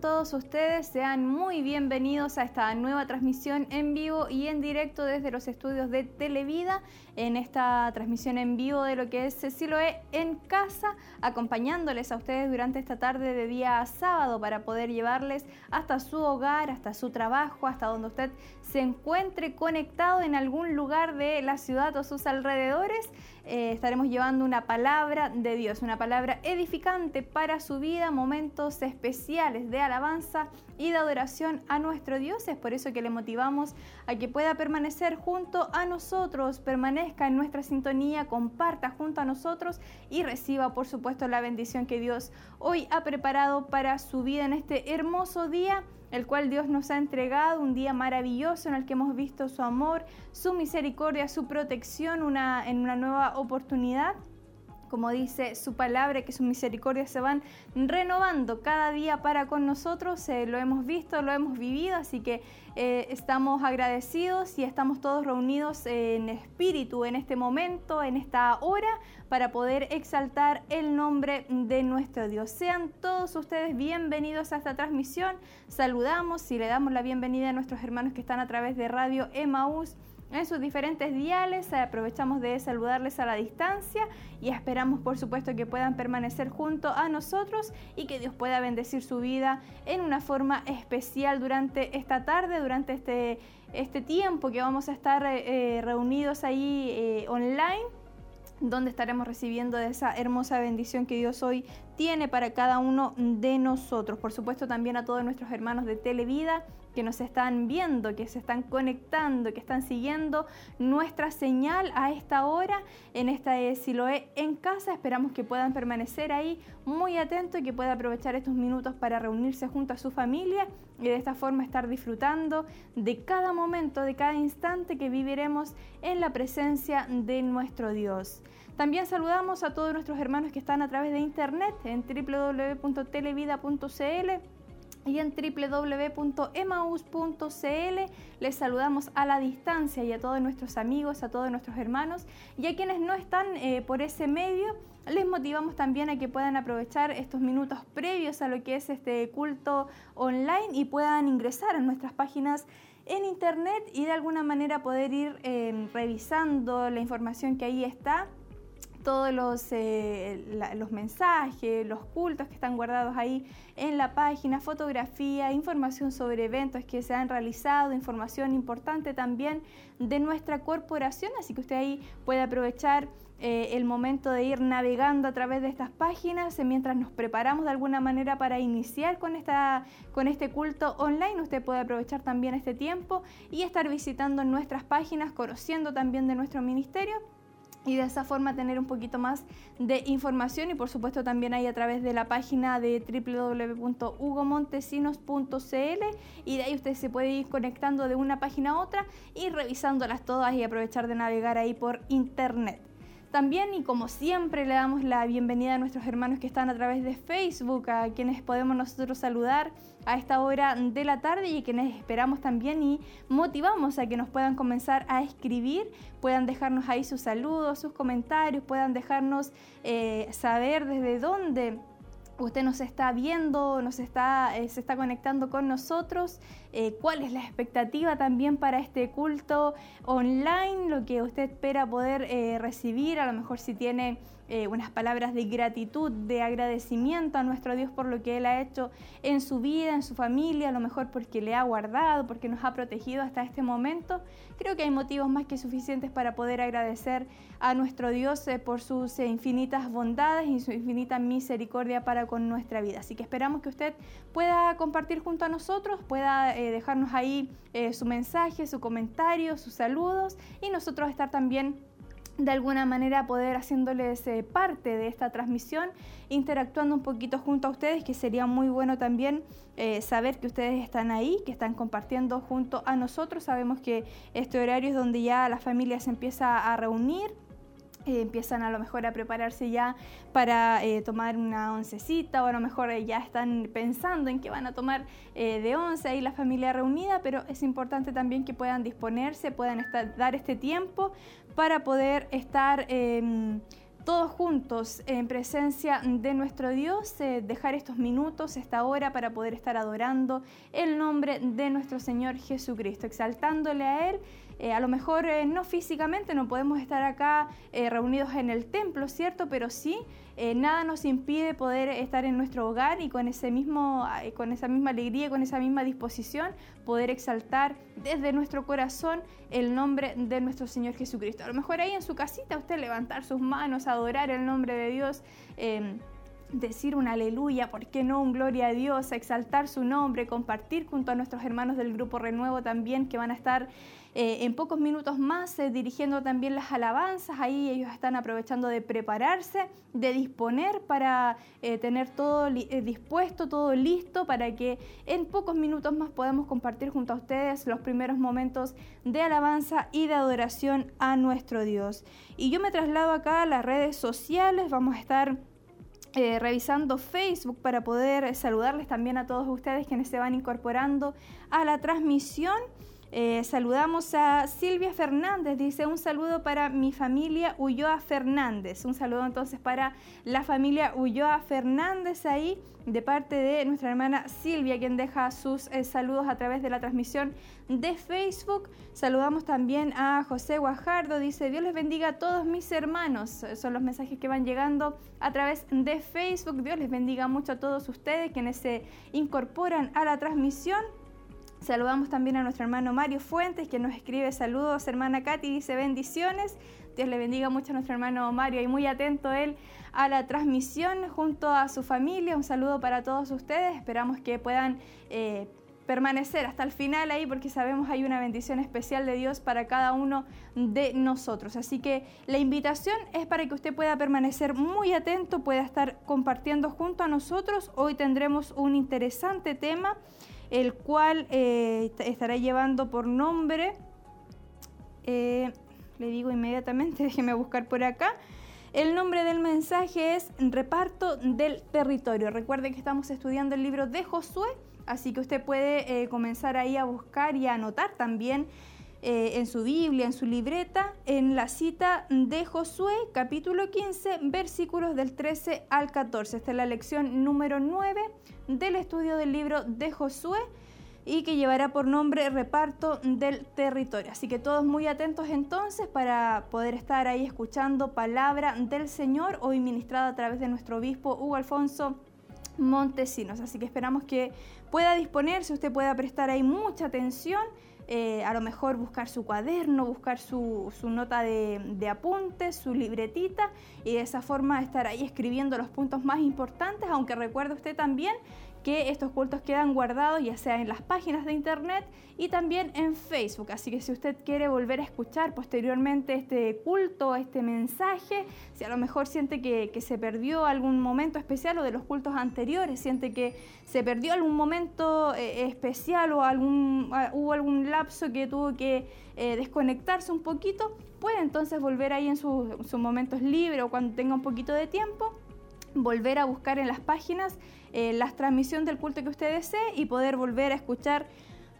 todos ustedes? Sean muy bienvenidos a esta nueva transmisión en vivo y en directo desde los estudios de Televida, en esta transmisión en vivo de lo que es Siloe en casa, acompañándoles a ustedes durante esta tarde de día sábado para poder llevarles hasta su hogar, hasta su trabajo, hasta donde usted se encuentre conectado en algún lugar de la ciudad o sus alrededores. Eh, estaremos llevando una palabra de Dios, una palabra edificante para su vida, momentos especiales de alabanza y de adoración a nuestro Dios. Es por eso que le motivamos a que pueda permanecer junto a nosotros, permanezca en nuestra sintonía, comparta junto a nosotros y reciba, por supuesto, la bendición que Dios hoy ha preparado para su vida en este hermoso día el cual Dios nos ha entregado, un día maravilloso en el que hemos visto su amor, su misericordia, su protección una, en una nueva oportunidad como dice su palabra, que sus misericordias se van renovando cada día para con nosotros. Eh, lo hemos visto, lo hemos vivido, así que eh, estamos agradecidos y estamos todos reunidos en espíritu en este momento, en esta hora, para poder exaltar el nombre de nuestro Dios. Sean todos ustedes bienvenidos a esta transmisión. Saludamos y le damos la bienvenida a nuestros hermanos que están a través de Radio Emaús en sus diferentes diales. Aprovechamos de saludarles a la distancia y esperamos por supuesto que puedan permanecer junto a nosotros y que Dios pueda bendecir su vida en una forma especial durante esta tarde, durante este, este tiempo que vamos a estar eh, reunidos ahí eh, online donde estaremos recibiendo esa hermosa bendición que Dios hoy tiene para cada uno de nosotros. Por supuesto también a todos nuestros hermanos de Televida que nos están viendo, que se están conectando, que están siguiendo nuestra señal a esta hora en esta Siloé en casa. Esperamos que puedan permanecer ahí muy atentos y que puedan aprovechar estos minutos para reunirse junto a su familia y de esta forma estar disfrutando de cada momento, de cada instante que viviremos en la presencia de nuestro Dios. También saludamos a todos nuestros hermanos que están a través de internet en www.televida.cl y en www.emaus.cl. Les saludamos a la distancia y a todos nuestros amigos, a todos nuestros hermanos y a quienes no están eh, por ese medio. Les motivamos también a que puedan aprovechar estos minutos previos a lo que es este culto online y puedan ingresar a nuestras páginas en internet y de alguna manera poder ir eh, revisando la información que ahí está todos los, eh, los mensajes, los cultos que están guardados ahí en la página, fotografía, información sobre eventos que se han realizado, información importante también de nuestra corporación, así que usted ahí puede aprovechar eh, el momento de ir navegando a través de estas páginas mientras nos preparamos de alguna manera para iniciar con, esta, con este culto online. Usted puede aprovechar también este tiempo y estar visitando nuestras páginas, conociendo también de nuestro ministerio y de esa forma tener un poquito más de información y por supuesto también ahí a través de la página de www.hugomontesinos.cl y de ahí usted se puede ir conectando de una página a otra y revisándolas todas y aprovechar de navegar ahí por internet. También y como siempre le damos la bienvenida a nuestros hermanos que están a través de Facebook, a quienes podemos nosotros saludar a esta hora de la tarde y a quienes esperamos también y motivamos a que nos puedan comenzar a escribir, puedan dejarnos ahí sus saludos, sus comentarios, puedan dejarnos eh, saber desde dónde usted nos está viendo, nos está, eh, se está conectando con nosotros, eh, cuál es la expectativa también para este culto online, lo que usted espera poder eh, recibir, a lo mejor si tiene unas palabras de gratitud, de agradecimiento a nuestro Dios por lo que Él ha hecho en su vida, en su familia, a lo mejor porque le ha guardado, porque nos ha protegido hasta este momento. Creo que hay motivos más que suficientes para poder agradecer a nuestro Dios por sus infinitas bondades y su infinita misericordia para con nuestra vida. Así que esperamos que usted pueda compartir junto a nosotros, pueda eh, dejarnos ahí eh, su mensaje, su comentario, sus saludos y nosotros estar también de alguna manera poder haciéndoles eh, parte de esta transmisión, interactuando un poquito junto a ustedes, que sería muy bueno también saber que ustedes están ahí, que están compartiendo junto a nosotros. Sabemos que este horario es donde ya la familia se empieza a reunir eh, empiezan a lo mejor a prepararse ya para eh, tomar una oncecita o a lo mejor eh, ya están pensando en que van a tomar de once ahí la familia reunida, pero es importante también que puedan disponerse, puedan estar, dar este tiempo para poder estar em, todos juntos en presencia de nuestro Dios, dejar estos minutos, esta hora para poder estar adorando el nombre de nuestro Señor Jesucristo, exaltándole a Él eh, a lo mejor eh, no físicamente, no podemos estar acá eh, reunidos en el templo, ¿cierto? Pero sí, nada nos impide poder estar en nuestro hogar y con, ese mismo, con esa misma alegría, con esa misma disposición, poder exaltar desde nuestro corazón el nombre de nuestro Señor Jesucristo. A lo mejor ahí en su casita usted levantar sus manos, adorar el nombre de Dios em, decir un aleluya, ¿por qué no un gloria a Dios? Exaltar su nombre, compartir junto a nuestros hermanos del Grupo Renuevo también que van a estar eh, en pocos minutos más eh, dirigiendo también las alabanzas. Ahí ellos están aprovechando de prepararse, de disponer para eh, tener todo dispuesto, todo listo para que en pocos minutos más podamos compartir junto a ustedes los primeros momentos de alabanza y de adoración a nuestro Dios. Y yo me traslado acá a las redes sociales, vamos a estar... revisando Facebook para poder saludarles también a todos ustedes quienes se van incorporando a la transmisión. Eh, saludamos a Silvia Fernández, dice un saludo para mi familia Ulloa Fernández. Un saludo entonces para la familia Ulloa Fernández ahí, de parte de nuestra hermana Silvia, quien deja sus eh, saludos a través de la transmisión de Facebook. Saludamos también a José Guajardo, dice Dios les bendiga a todos mis hermanos. Son los mensajes que van llegando a través de Facebook. Dios les bendiga mucho a todos ustedes quienes se incorporan a la transmisión. Saludamos también a nuestro hermano Mario Fuentes, que nos escribe saludos, hermana Katy, dice bendiciones. Dios le bendiga mucho a nuestro hermano Mario y muy atento él a la transmisión junto a su familia. Un saludo para todos ustedes. Esperamos que puedan eh, permanecer hasta el final ahí porque sabemos hay una bendición especial de Dios para cada uno de nosotros. Así que la invitación es para que usted pueda permanecer muy atento, pueda estar compartiendo junto a nosotros. Hoy tendremos un interesante tema el cual eh, estará llevando por nombre, eh, le digo inmediatamente, déjeme buscar por acá, el nombre del mensaje es Reparto del Territorio. Recuerde que estamos estudiando el libro de Josué, así que usted puede eh, comenzar ahí a buscar y a anotar también eh, en su Biblia, en su libreta, en la cita de Josué, capítulo 15, versículos del 13 al 14. Esta es la lección número 9 del estudio del libro de Josué y que llevará por nombre reparto del territorio. Así que todos muy atentos entonces para poder estar ahí escuchando palabra del Señor, hoy ministrada a través de nuestro obispo Hugo Alfonso Montesinos. Así que esperamos que pueda disponerse, usted pueda prestar ahí mucha atención eh, a lo mejor buscar su cuaderno, buscar su, nota de, de, apuntes, su libretita y de esa forma estar ahí escribiendo los puntos más importantes, aunque recuerde usted también que estos cultos quedan guardados ya sea en las páginas de internet y también en Facebook. Así que si usted quiere volver a escuchar posteriormente este culto, este mensaje, si a lo mejor siente que, se perdió algún momento especial o de los cultos anteriores, siente que se perdió algún momento eh, especial o algún, ah, hubo algún lapso que tuvo que eh, desconectarse un poquito, puede entonces volver ahí en sus momentos libres o cuando tenga un poquito de tiempo volver a buscar en las páginas eh, la transmisión del culto que usted desee y poder volver a escuchar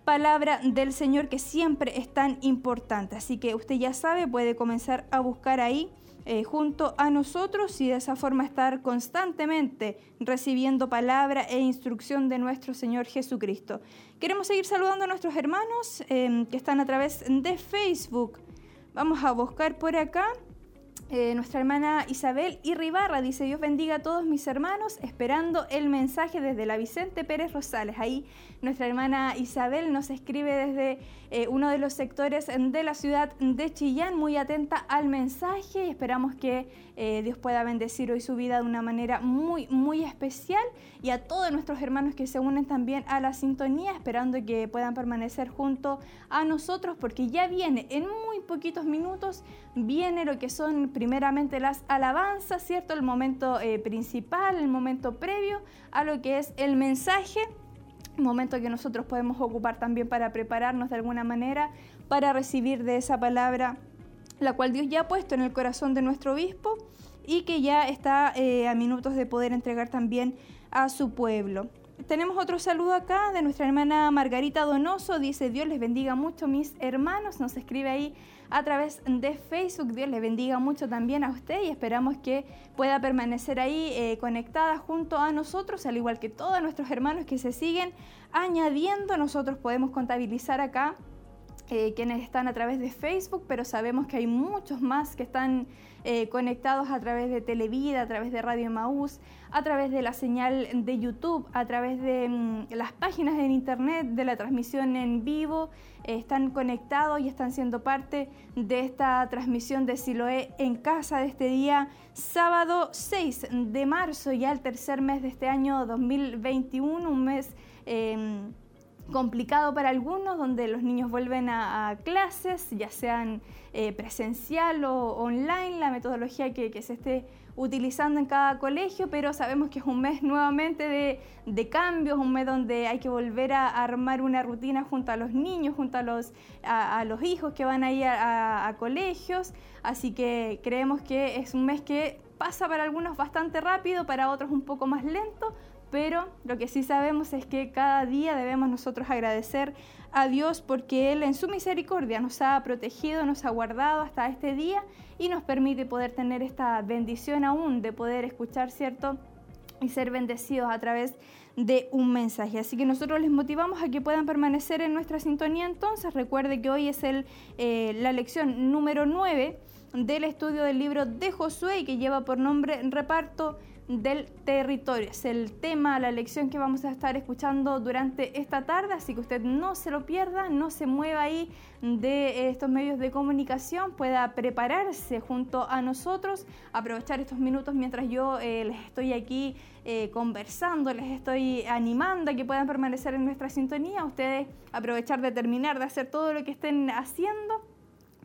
palabra del Señor que siempre es tan importante. Así que usted ya sabe, puede comenzar a buscar ahí eh, junto a nosotros y de esa forma estar constantemente recibiendo palabra e instrucción de nuestro Señor Jesucristo. Queremos seguir saludando a nuestros hermanos em, que están a través de Facebook. Vamos a buscar por acá. Eh, nuestra hermana Isabel Irribarra dice, Dios bendiga a todos mis hermanos, esperando el mensaje desde la Vicente Pérez Rosales. Ahí nuestra hermana Isabel nos escribe desde eh, uno de los sectores de la ciudad de Chillán, muy atenta al mensaje. Y esperamos que eh, Dios pueda bendecir hoy su vida de una manera muy, muy especial. Y a todos nuestros hermanos que se unen también a la sintonía, esperando que puedan permanecer junto a nosotros porque ya viene en muy poquitos minutos, viene lo que son primeramente las alabanzas, ¿cierto? El momento eh, principal, el momento previo a lo que es el mensaje, momento que nosotros podemos ocupar también para prepararnos de alguna manera para recibir de esa palabra, la cual Dios ya ha puesto en el corazón de nuestro obispo y que ya está eh, a minutos de poder entregar también a su pueblo. tenemos otro saludo acá de nuestra hermana Margarita Donoso. Dice, Dios les bendiga mucho mis hermanos. Nos escribe ahí a través de Facebook. Dios les bendiga mucho también a usted y esperamos que pueda permanecer ahí eh, conectada junto a nosotros, al igual que todos nuestros hermanos que se siguen añadiendo. Nosotros podemos contabilizar acá eh, quienes están a través de Facebook, pero sabemos que hay muchos más que están eh, conectados a través de Televida, a través de Radio Maús, a través de la señal de YouTube, a través de mm, las páginas en Internet, de la transmisión en vivo, eh, están conectados y están siendo parte de esta transmisión de Siloé en casa de este día, sábado 6 de marzo, ya el tercer mes de este año 2021, un mes em, complicado para algunos, donde los niños vuelven a, clases, ya sean eh, presencial o online, la metodología que, se esté utilizando en cada colegio, pero sabemos que es un mes nuevamente de, de, cambios, un mes donde hay que volver a armar una rutina junto a los niños, junto a los, a, los hijos que van a ir a colegios, así que creemos que es un mes que pasa para algunos bastante rápido, para otros un poco más lento, pero lo que sí sabemos es que cada día debemos nosotros agradecer a Dios porque Él en su misericordia nos ha protegido, nos ha guardado hasta este día y nos permite poder tener esta bendición aún de poder escuchar, ¿cierto? Y ser bendecidos a través de un mensaje. Así que nosotros les motivamos a que puedan permanecer en nuestra sintonía. Entonces, recuerde que hoy es el, eh, la lección número 9 del estudio del libro de Josué y que lleva por nombre Reparto del territorio. Es el tema, la lección que vamos a estar escuchando durante esta tarde, así que usted no se lo pierda, no se mueva ahí de estos medios de comunicación, pueda prepararse junto a nosotros, aprovechar estos minutos mientras yo eh, les estoy aquí eh, conversando, les estoy animando a que puedan permanecer en nuestra sintonía, ustedes aprovechar de terminar de hacer todo lo que estén haciendo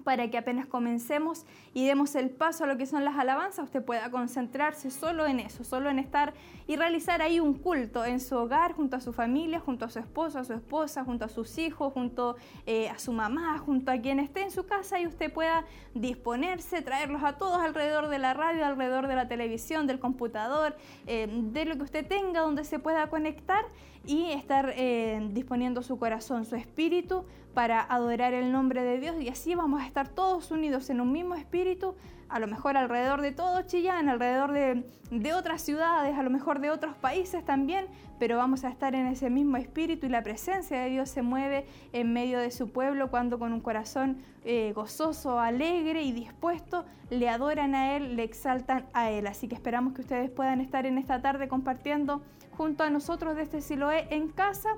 para que apenas comencemos y demos el paso a lo que son las alabanzas, usted pueda concentrarse solo en eso, solo en estar y realizar ahí un culto en su hogar, junto a su familia, junto a su esposo, a su esposa, junto a sus hijos, junto eh, a su mamá, junto a quien esté en su casa y usted pueda disponerse, traerlos a todos alrededor de la radio, alrededor de la televisión, del computador, eh, de lo que usted tenga donde se pueda conectar y estar eh, disponiendo su corazón, su espíritu para adorar el nombre de Dios y así vamos a estar todos unidos en un mismo espíritu, a lo mejor alrededor de todo Chillán, alrededor de, de, otras ciudades, a lo mejor de otros países también, pero vamos a estar en ese mismo espíritu y la presencia de Dios se mueve en medio de su pueblo cuando con un corazón eh, gozoso, alegre y dispuesto le adoran a Él, le exaltan a Él. Así que esperamos que ustedes puedan estar en esta tarde compartiendo junto a nosotros de este Siloé en casa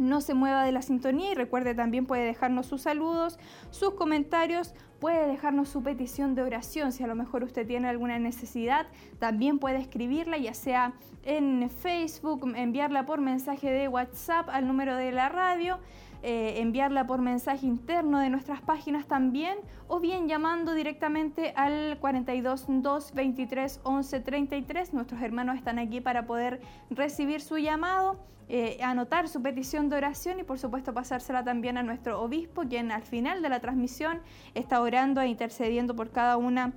no se mueva de la sintonía y recuerde también puede dejarnos sus saludos, sus comentarios, puede dejarnos su petición de oración. Si a lo mejor usted tiene alguna necesidad, también puede escribirla, ya sea en Facebook, enviarla por mensaje de WhatsApp al número de la radio. Eh, enviarla por mensaje interno de nuestras páginas también o bien llamando directamente al 42 2 23 11 33. Nuestros hermanos están aquí para poder recibir su llamado eh, anotar su petición de oración y por supuesto pasársela también a nuestro obispo, quien al final de la transmisión está orando e intercediendo por cada una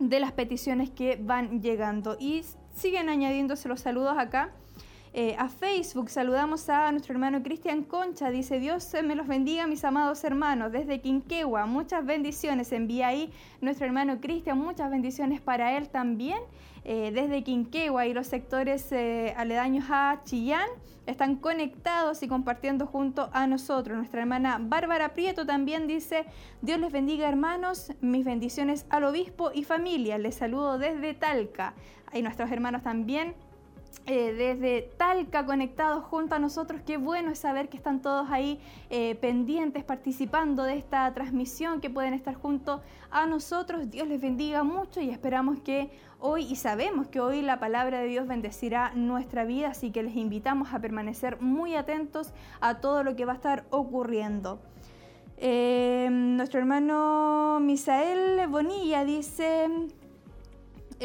de las peticiones que van llegando. Y siguen añadiéndose los saludos acá. Eh, a Facebook saludamos a nuestro hermano Cristian Concha, dice Dios me los bendiga mis amados hermanos desde Quinquegua, muchas bendiciones, envía ahí nuestro hermano Cristian, muchas bendiciones para él también, eh, desde Quinquegua y los sectores aledaños a Chillán están conectados y compartiendo junto a nosotros. Nuestra hermana Bárbara Prieto también dice, Dios les bendiga hermanos, mis bendiciones al obispo y familia. Les saludo desde Talca. Hay nuestros hermanos también eh, desde Talca conectados junto a nosotros. Qué bueno es saber que están todos ahí eh, pendientes, participando de esta transmisión, que pueden estar junto a nosotros. Dios les bendiga mucho y esperamos que hoy, y sabemos que hoy la palabra de Dios bendecirá nuestra vida, así que les invitamos a permanecer muy atentos a todo lo que va a estar ocurriendo. Eh, nuestro hermano Misael Bonilla dice,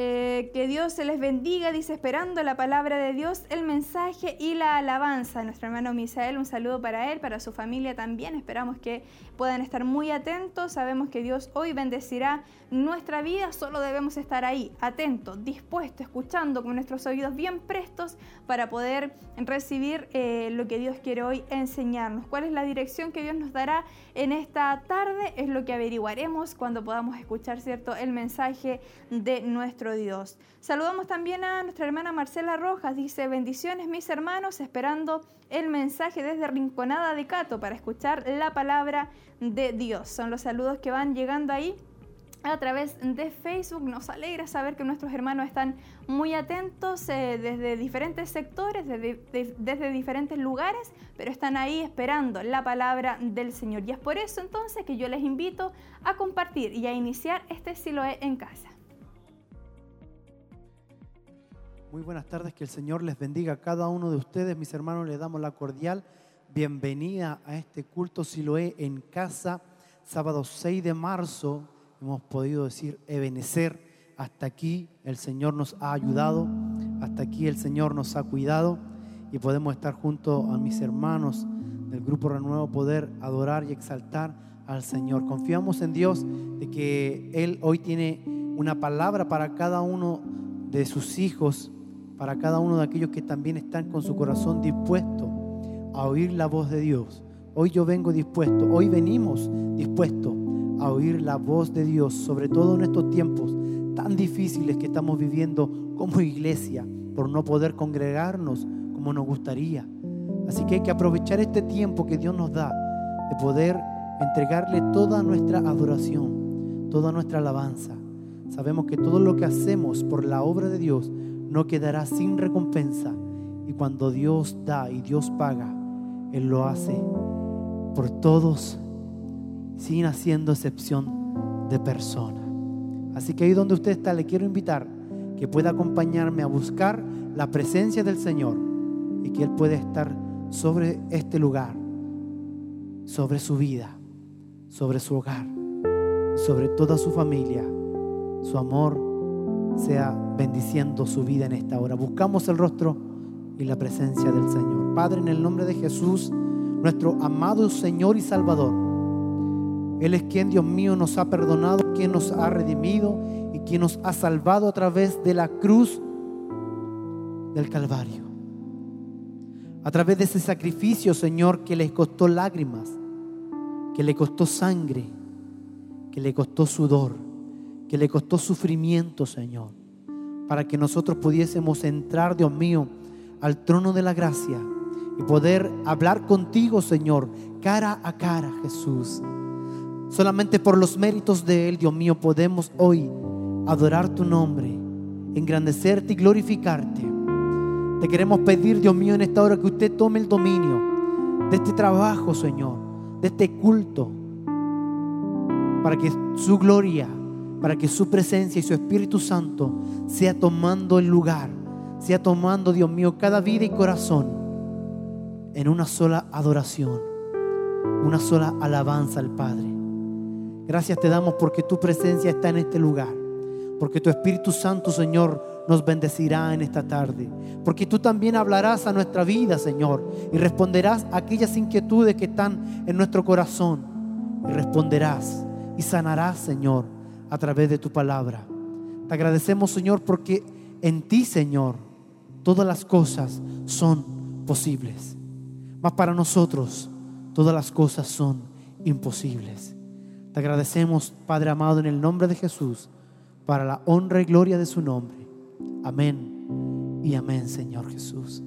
Eh, que Dios se les bendiga, dice, esperando la palabra de Dios, el mensaje y la alabanza. Nuestro hermano Misael, un saludo para él, para su familia también. Esperamos que puedan estar muy atentos. Sabemos que Dios hoy bendecirá nuestra vida, solo debemos estar ahí, atentos, dispuestos, escuchando con nuestros oídos bien prestos para poder recibir eh, lo que Dios quiere hoy enseñarnos. ¿Cuál es la dirección que Dios nos dará en esta tarde? Es lo que averiguaremos cuando podamos escuchar, ¿cierto?, el mensaje de nuestro Dios. Saludamos también a nuestra hermana Marcela Rojas, dice, bendiciones mis hermanos, esperando el mensaje desde Rinconada de Cato para escuchar la palabra de Dios. Son los saludos que van llegando ahí a través de Facebook. Nos alegra saber que nuestros hermanos están muy atentos eh, desde diferentes sectores, desde, desde, diferentes lugares, pero están ahí esperando la palabra del Señor. Y es por eso entonces que yo les invito a compartir y a iniciar este Siloé en casa. Muy buenas tardes, que el Señor les bendiga a cada uno de ustedes. Mis hermanos, les damos la cordial bienvenida a este culto Siloé en casa, sábado 6 de marzo hemos podido decir, ebenecer. Hasta aquí el Señor nos ha ayudado, hasta aquí el Señor nos ha cuidado y podemos estar junto a mis hermanos del Grupo Renuevo, poder adorar y exaltar al Señor. Confiamos en Dios de que Él hoy tiene una palabra para cada uno de sus hijos, para cada uno de aquellos que también están con su corazón dispuesto a oír la voz de Dios. Hoy yo vengo dispuesto, hoy venimos dispuestos a oír la voz de Dios, sobre todo en estos tiempos tan difíciles que estamos viviendo como iglesia, por no poder congregarnos como nos gustaría. Así que hay que aprovechar este tiempo que Dios nos da de poder entregarle toda nuestra adoración, toda nuestra alabanza. Sabemos que todo lo que hacemos por la obra de Dios no quedará sin recompensa. Y cuando Dios da y Dios paga, Él lo hace por todos sin haciendo excepción de persona. Así que ahí donde usted está, le quiero invitar que pueda acompañarme a buscar la presencia del Señor y que Él pueda estar sobre este lugar, sobre su vida, sobre su hogar, sobre toda su familia. Su amor sea bendiciendo su vida en esta hora. Buscamos el rostro y la presencia del Señor. Padre, en el nombre de Jesús, nuestro amado Señor y Salvador. Él es quien, Dios mío, nos ha perdonado, quien nos ha redimido y quien nos ha salvado a través de la cruz del Calvario. A través de ese sacrificio, Señor, que le costó lágrimas, que le costó sangre, que le costó sudor, que le costó sufrimiento, Señor, para que nosotros pudiésemos entrar, Dios mío, al trono de la gracia y poder hablar contigo, Señor, cara a cara, Jesús. Solamente por los méritos de Él, Dios mío, podemos hoy adorar tu nombre, engrandecerte y glorificarte. Te queremos pedir, Dios mío, en esta hora que usted tome el dominio de este trabajo, Señor, de este culto, para que su gloria, para que su presencia y su Espíritu Santo sea tomando el lugar, sea tomando, Dios mío, cada vida y corazón en una sola adoración, una sola alabanza al Padre. Gracias te damos porque tu presencia está en este lugar. Porque tu Espíritu Santo, Señor, nos bendecirá en esta tarde. Porque tú también hablarás a nuestra vida, Señor. Y responderás a aquellas inquietudes que están en nuestro corazón. Y responderás y sanarás, Señor, a través de tu palabra. Te agradecemos, Señor, porque en ti, Señor, todas las cosas son posibles. Mas para nosotros, todas las cosas son imposibles. Te agradecemos, Padre amado, en el nombre de Jesús, para la honra y gloria de su nombre. Amén y amén, Señor Jesús.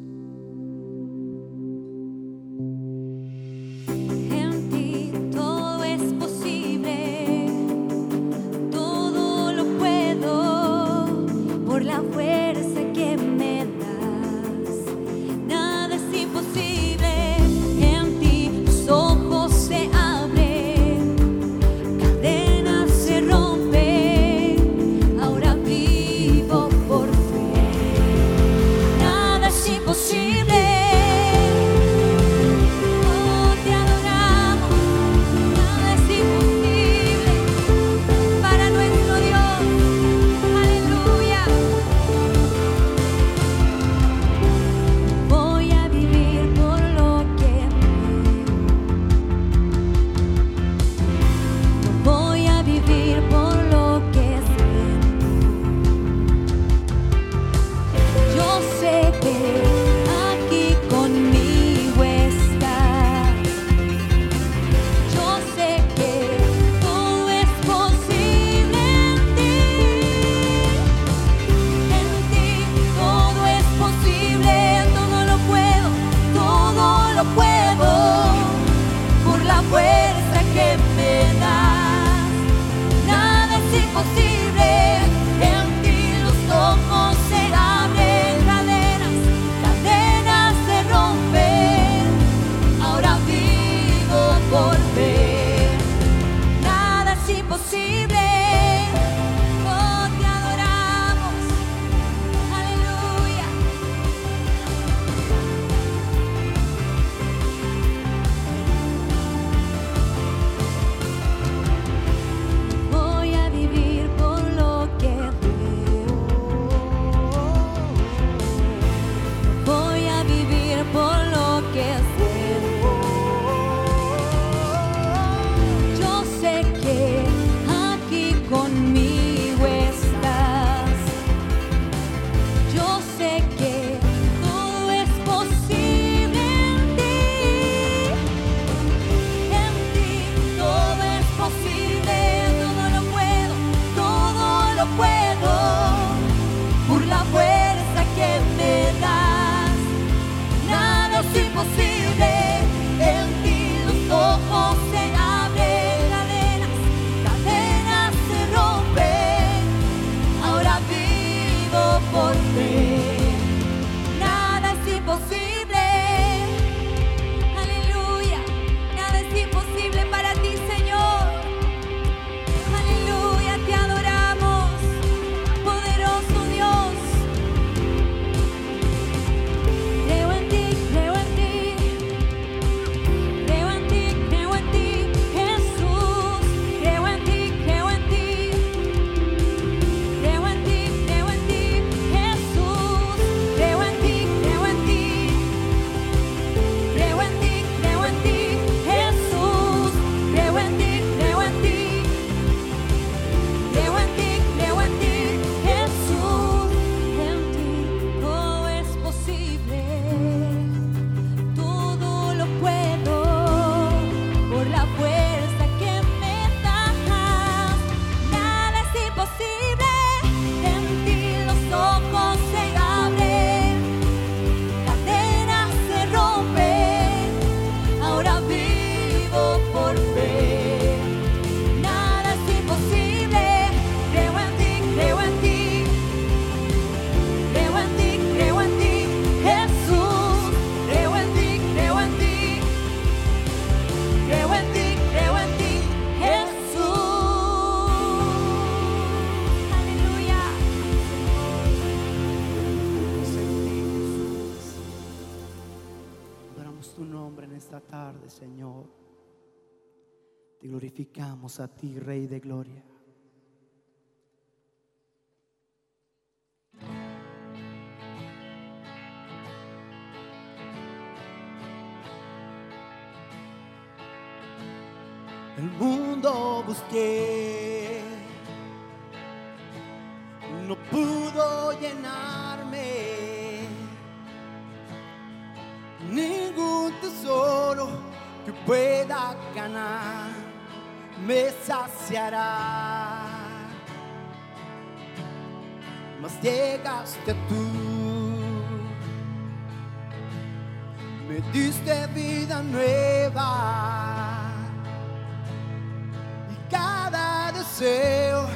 A ti, Rey de Gloria. El mundo busqué, no pudo llenarme. Ningún tesoro que pueda ganar me saciará. Mas llegaste tú, me diste vida nueva y cada deseo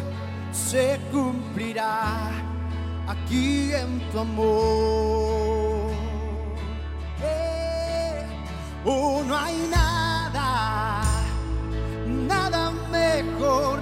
se cumplirá aquí en tu amor. Eh, oh, no hay mejor,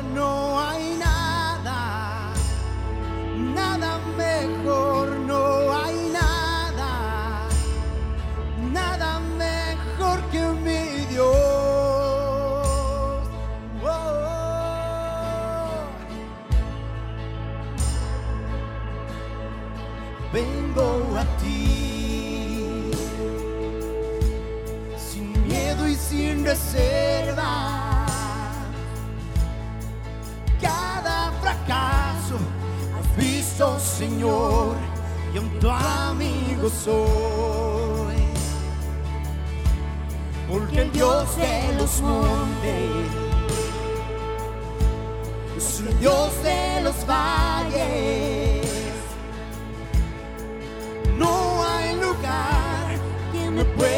Señor, y un tu amigo soy. Porque el Dios de los montes es el Dios de los valles. No hay lugar que me pueda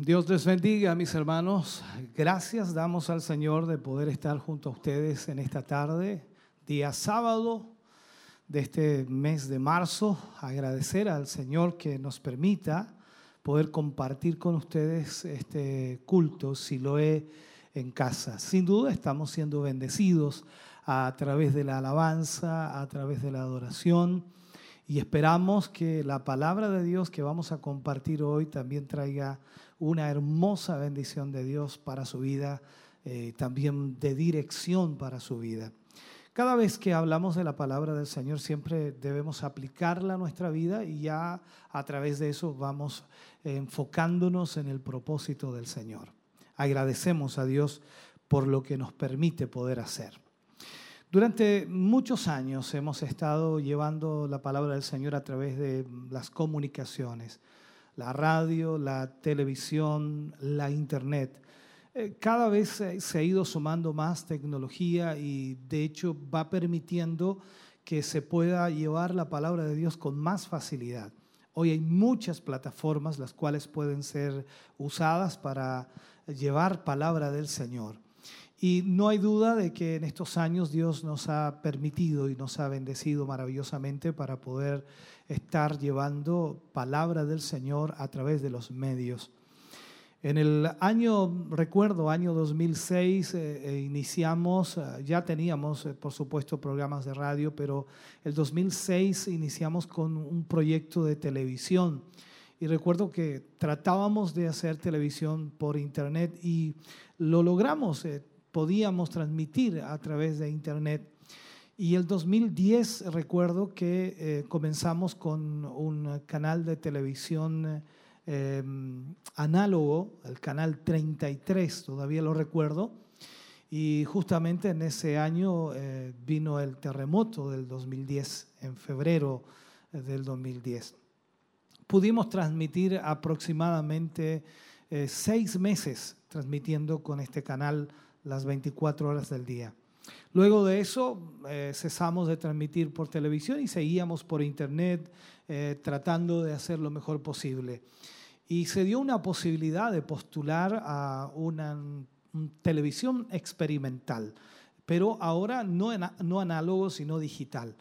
Dios les bendiga, mis hermanos. Gracias damos al Señor de poder estar junto a ustedes en esta tarde, día sábado de este mes de marzo. Agradecer al Señor que nos permita poder compartir con ustedes este culto, si lo he en casa. Sin duda estamos siendo bendecidos a través de la alabanza, a través de la adoración. Y esperamos que la palabra de Dios que vamos a compartir hoy también traiga una hermosa bendición de Dios para su vida, eh, también de dirección para su vida. Cada vez que hablamos de la palabra del Señor siempre debemos aplicarla a nuestra vida y ya a través de eso vamos enfocándonos en el propósito del Señor. Agradecemos a Dios por lo que nos permite poder hacer. Durante muchos años hemos estado llevando la palabra del Señor a través de las comunicaciones, la radio, la televisión, la internet. Eh, Cada vez se ha ido sumando más tecnología y de hecho va permitiendo que se pueda llevar la palabra de Dios con más facilidad. Hoy hay muchas plataformas las cuales pueden ser usadas para llevar palabra del Señor. Y no hay duda de que en estos años Dios nos ha permitido y nos ha bendecido maravillosamente para poder estar llevando palabra del Señor a través de los medios. En el año, recuerdo, año 2006, eh, eh, iniciamos, eh, ya teníamos, por supuesto, programas de radio, pero el 2006 iniciamos con un proyecto de televisión. Y recuerdo que tratábamos de hacer televisión por internet y lo logramos, podíamos transmitir a través de internet. Y el 2010 recuerdo que eh, comenzamos con un canal de televisión eh, análogo, el canal 33, todavía lo recuerdo. Y justamente en ese año eh, vino el terremoto del 2010, en febrero eh, del 2010. Pudimos transmitir aproximadamente eh, seis meses transmitiendo con este canal las 24 horas del día. Luego de eso eh, cesamos de transmitir por televisión y seguíamos por internet eh, tratando de hacer lo mejor posible. Y se dio una posibilidad de postular a una un televisión experimental, pero ahora no, no análogo, sino digital.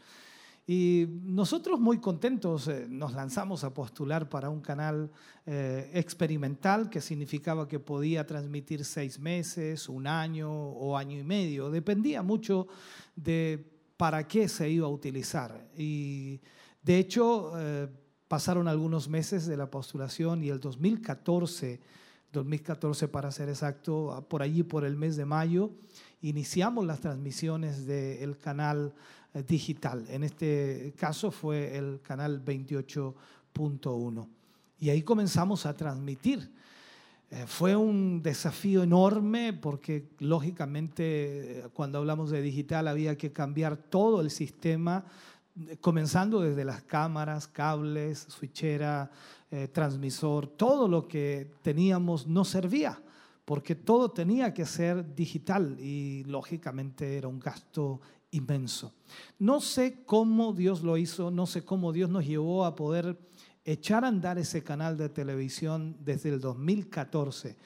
Y nosotros muy contentos eh, nos lanzamos a postular para un canal eh, experimental que significaba que podía transmitir seis meses, un año o año y medio. Dependía mucho de para qué se iba a utilizar. Y de hecho eh, pasaron algunos meses de la postulación y el 2014, 2014 para ser exacto, por allí por el mes de mayo, iniciamos las transmisiones del canal eh, digital. En este caso fue el canal 28.1. Y ahí comenzamos a transmitir. Eh, fue un desafío enorme porque lógicamente eh, cuando hablamos de digital había que cambiar todo el sistema, eh, comenzando desde las cámaras, cables, switchera, eh, transmisor, todo lo que teníamos no servía porque todo tenía que ser digital y lógicamente era un gasto inmenso. No sé cómo Dios lo hizo, no sé cómo Dios nos llevó a poder echar a andar ese canal de televisión desde el 2014.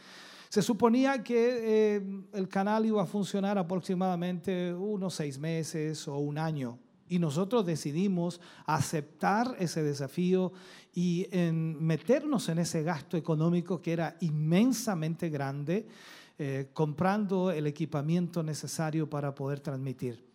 Se suponía que eh, el canal iba a funcionar aproximadamente unos seis meses o un año Y nosotros decidimos aceptar ese desafío y meternos en ese gasto económico que era inmensamente grande, eh, comprando el equipamiento necesario para poder transmitir.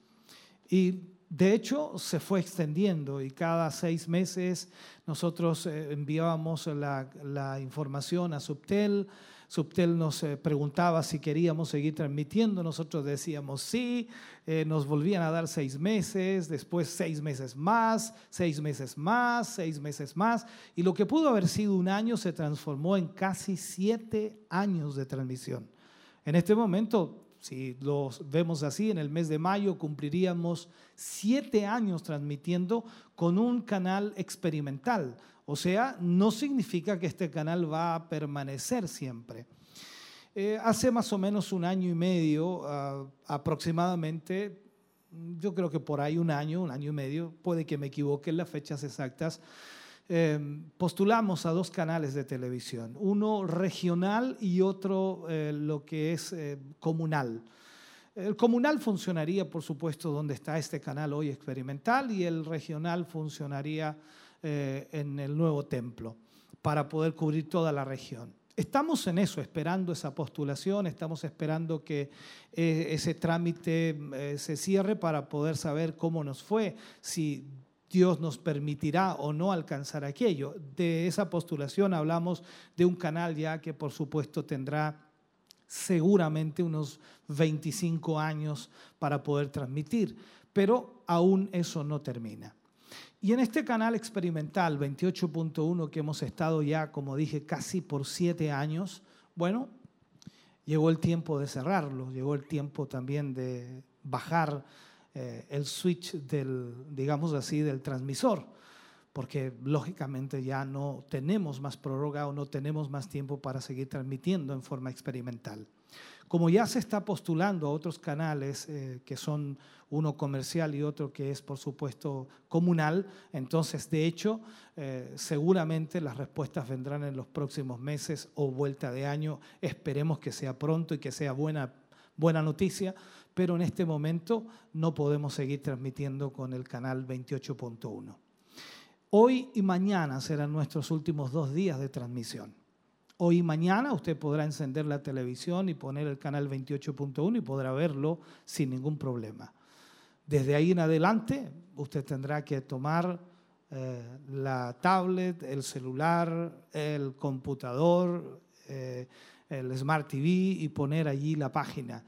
Y de hecho se fue extendiendo y cada seis meses nosotros eh, enviábamos la, la información a Subtel. Subtel nos eh, preguntaba si queríamos seguir transmitiendo, nosotros decíamos sí, eh, nos volvían a dar seis meses, después seis meses más, seis meses más, seis meses más, y lo que pudo haber sido un año se transformó en casi siete años de transmisión. En este momento, si lo vemos así, en el mes de mayo cumpliríamos siete años transmitiendo con un canal experimental o sea, no significa que este canal va a permanecer siempre. Eh, hace más o menos un año y medio ah, aproximadamente, yo creo que por ahí un año, un año y medio, puede que me equivoque en las fechas exactas, em, postulamos a dos canales de televisión, uno regional y otro eh, lo que es eh, comunal. El comunal funcionaría, por supuesto, donde está este canal hoy experimental y el regional funcionaría eh, en el nuevo templo para poder cubrir toda la región. Estamos en eso, esperando esa postulación, estamos esperando que eh, ese trámite eh, se cierre para poder saber cómo nos fue, si Dios nos permitirá o no alcanzar aquello. De esa postulación hablamos de un canal ya que por supuesto tendrá seguramente unos 25 años para poder transmitir, pero aún eso no termina. Y en este canal experimental 28.1 que hemos estado ya, como dije, casi por siete años, bueno, llegó el tiempo de cerrarlo, llegó el tiempo también de bajar eh, el switch del, digamos así, del transmisor, porque lógicamente ya no tenemos más prórroga o no tenemos más tiempo para seguir transmitiendo en forma experimental. Como ya se está postulando a otros canales eh, que son uno comercial y otro que es, por supuesto, comunal, entonces, de hecho, eh, seguramente las respuestas vendrán en los próximos meses o vuelta de año. Esperemos que sea pronto y que sea buena, buena noticia, pero en este momento no podemos seguir transmitiendo con el canal 28.1. Hoy y mañana serán nuestros últimos dos días de transmisión. Hoy y mañana usted podrá encender la televisión y poner el canal 28.1 y podrá verlo sin ningún problema. Desde ahí en adelante usted tendrá que tomar eh, la tablet, el celular, el computador, eh, el Smart TV y poner allí la página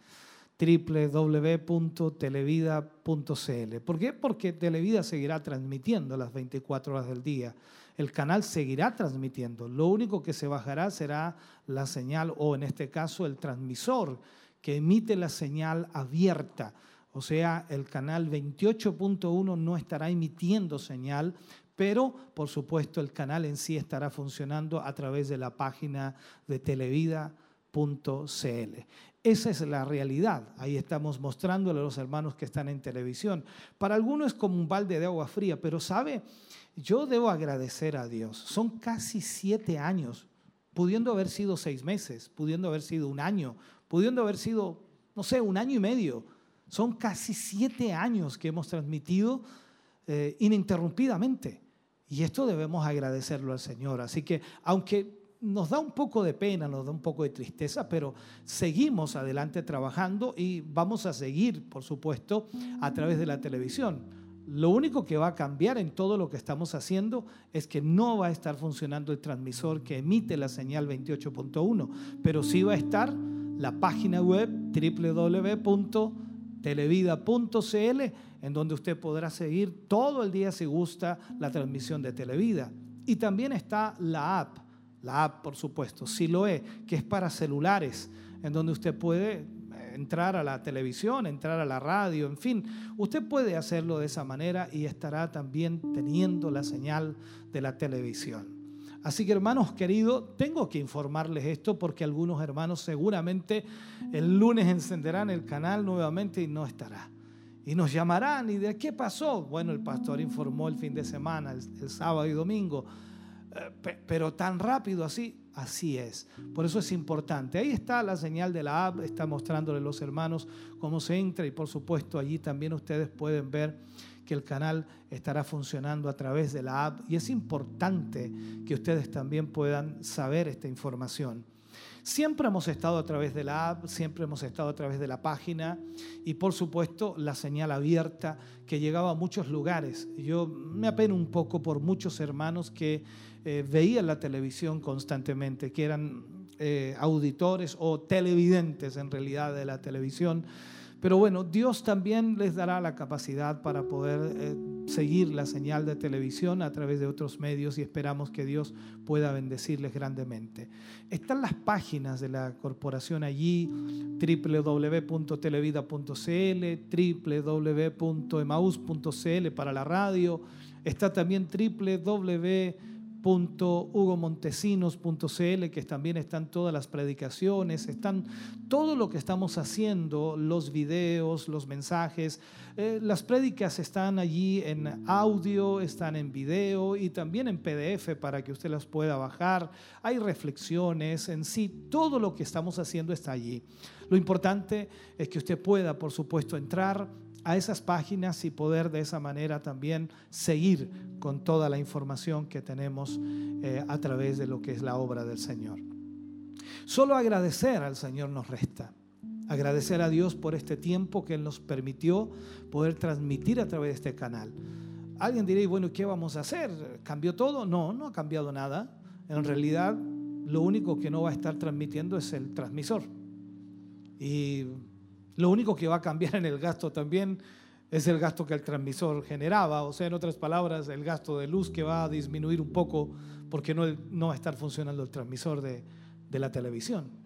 www.televida.cl. ¿Por qué? Porque Televida seguirá transmitiendo las 24 horas del día el canal seguirá transmitiendo. Lo único que se bajará será la señal o en este caso el transmisor que emite la señal abierta. O sea, el canal 28.1 no estará emitiendo señal, pero por supuesto el canal en sí estará funcionando a través de la página de televida.cl. Esa es la realidad. Ahí estamos mostrándole a los hermanos que están en televisión. Para algunos es como un balde de agua fría, pero sabe, yo debo agradecer a Dios. Son casi siete años, pudiendo haber sido seis meses, pudiendo haber sido un año, pudiendo haber sido, no sé, un año y medio. Son casi siete años que hemos transmitido eh, ininterrumpidamente. Y esto debemos agradecerlo al Señor. Así que, aunque nos da un poco de pena, nos da un poco de tristeza, pero seguimos adelante trabajando y vamos a seguir, por supuesto, a través de la televisión. Lo único que va a cambiar en todo lo que estamos haciendo es que no va a estar funcionando el transmisor que emite la señal 28.1, pero sí va a estar la página web www.televida.cl en donde usted podrá seguir todo el día si gusta la transmisión de Televida. Y también está la app, la app por supuesto, Siloe, que es para celulares, en donde usted puede entrar a la televisión, entrar a la radio, en fin, usted puede hacerlo de esa manera y estará también teniendo la señal de la televisión. Así que hermanos queridos, tengo que informarles esto porque algunos hermanos seguramente el lunes encenderán el canal nuevamente y no estará. Y nos llamarán y de qué pasó. Bueno, el pastor informó el fin de semana, el, sábado y domingo, eh, pero tan rápido así. así es. Por eso es importante. Ahí está la señal de la app, está mostrándole a los hermanos cómo se entra y por supuesto allí también ustedes pueden ver que el canal estará funcionando a través de la app y es importante que ustedes también puedan saber esta información. Siempre hemos estado a través de la app, siempre hemos estado a través de la página y por supuesto la señal abierta que llegaba a muchos lugares. Yo me apeno un poco por muchos hermanos que eh, veían la televisión constantemente, que eran eh, auditores o televidentes en realidad de la televisión pero bueno, Dios también les dará la capacidad para poder eh, seguir la señal de televisión a través de otros medios y esperamos que Dios pueda bendecirles grandemente. Están las páginas de la corporación allí, www.televida.cl, www.emaus.cl para la radio. Está también www hugomontesinos.cl, que también están todas las predicaciones, están todo lo que estamos haciendo, los videos, los mensajes. Eh, las prédicas están allí en audio, están en video y también en PDF para que usted las pueda bajar. Hay reflexiones en sí, todo lo que estamos haciendo está allí. Lo importante es que usted pueda, por supuesto, entrar a esas páginas y poder de esa manera también seguir con toda la información que tenemos eh, a través de lo que es la obra del Señor. Solo agradecer al Señor nos resta. Agradecer a Dios por este tiempo que Él nos permitió poder transmitir a través de este canal. Alguien dirá, bueno, ¿qué vamos a hacer? ¿Cambió todo? No, no ha cambiado nada. En realidad, lo único que no va a estar transmitiendo es el transmisor. Y lo único que va a cambiar en el gasto también es el gasto que el transmisor generaba, o sea, en otras palabras, el gasto de luz que va a disminuir un poco porque no, va a estar funcionando el transmisor de la televisión.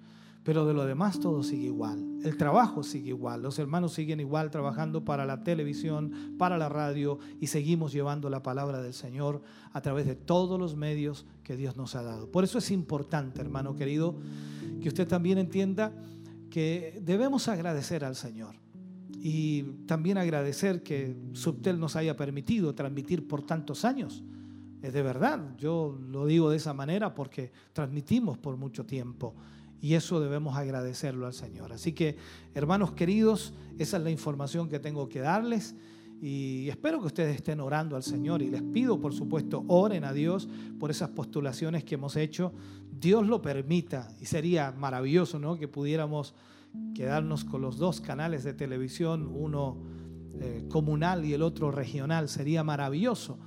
Pero de lo demás todo sigue igual. El trabajo sigue igual. Los hermanos siguen igual trabajando para la televisión, para la radio y seguimos llevando la palabra del Señor a través de todos los medios que Dios nos ha dado. Por eso es importante, hermano querido, que usted también entienda que debemos agradecer al Señor y también agradecer que Subtel nos haya permitido transmitir por tantos años. Es de verdad, yo lo digo de esa manera porque transmitimos por mucho tiempo y eso debemos agradecerlo al Señor. Así que, hermanos queridos, esa es la información que tengo que darles y espero que ustedes estén orando al Señor y les pido, por supuesto, oren a Dios por esas postulaciones que hemos hecho Dios lo permita, y sería maravilloso ¿no? que pudiéramos quedarnos con los dos canales de televisión, uno eh, comunal y el otro regional, sería maravilloso.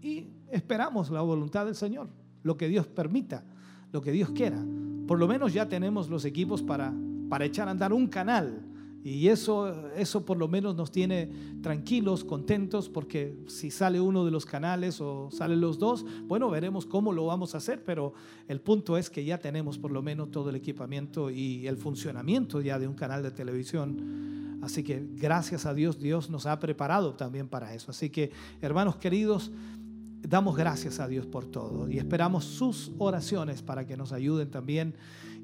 Y esperamos la voluntad del Señor, lo que Dios permita, lo que Dios quiera. Por lo menos ya tenemos los equipos para, para echar a andar un canal y eso, eso por lo menos nos tiene tranquilos, contentos, porque si sale uno de los canales o salen los dos, bueno, veremos cómo lo vamos a hacer, pero el punto es que ya tenemos por lo menos todo el equipamiento y el funcionamiento ya de un canal de televisión. Así que gracias a Dios, Dios nos ha preparado también para eso. Así que, hermanos queridos, damos gracias a Dios por todo y esperamos sus oraciones para que nos ayuden también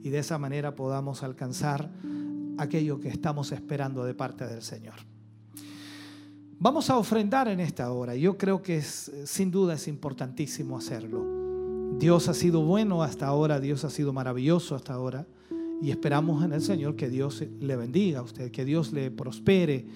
y de esa manera podamos alcanzar aquello que estamos esperando de parte del Señor. Vamos a ofrendar en esta hora. Yo creo que es, sin duda es importantísimo hacerlo. Dios ha sido bueno hasta ahora, Dios ha sido maravilloso hasta ahora y esperamos en el Señor que Dios le bendiga a usted, que Dios le prospere,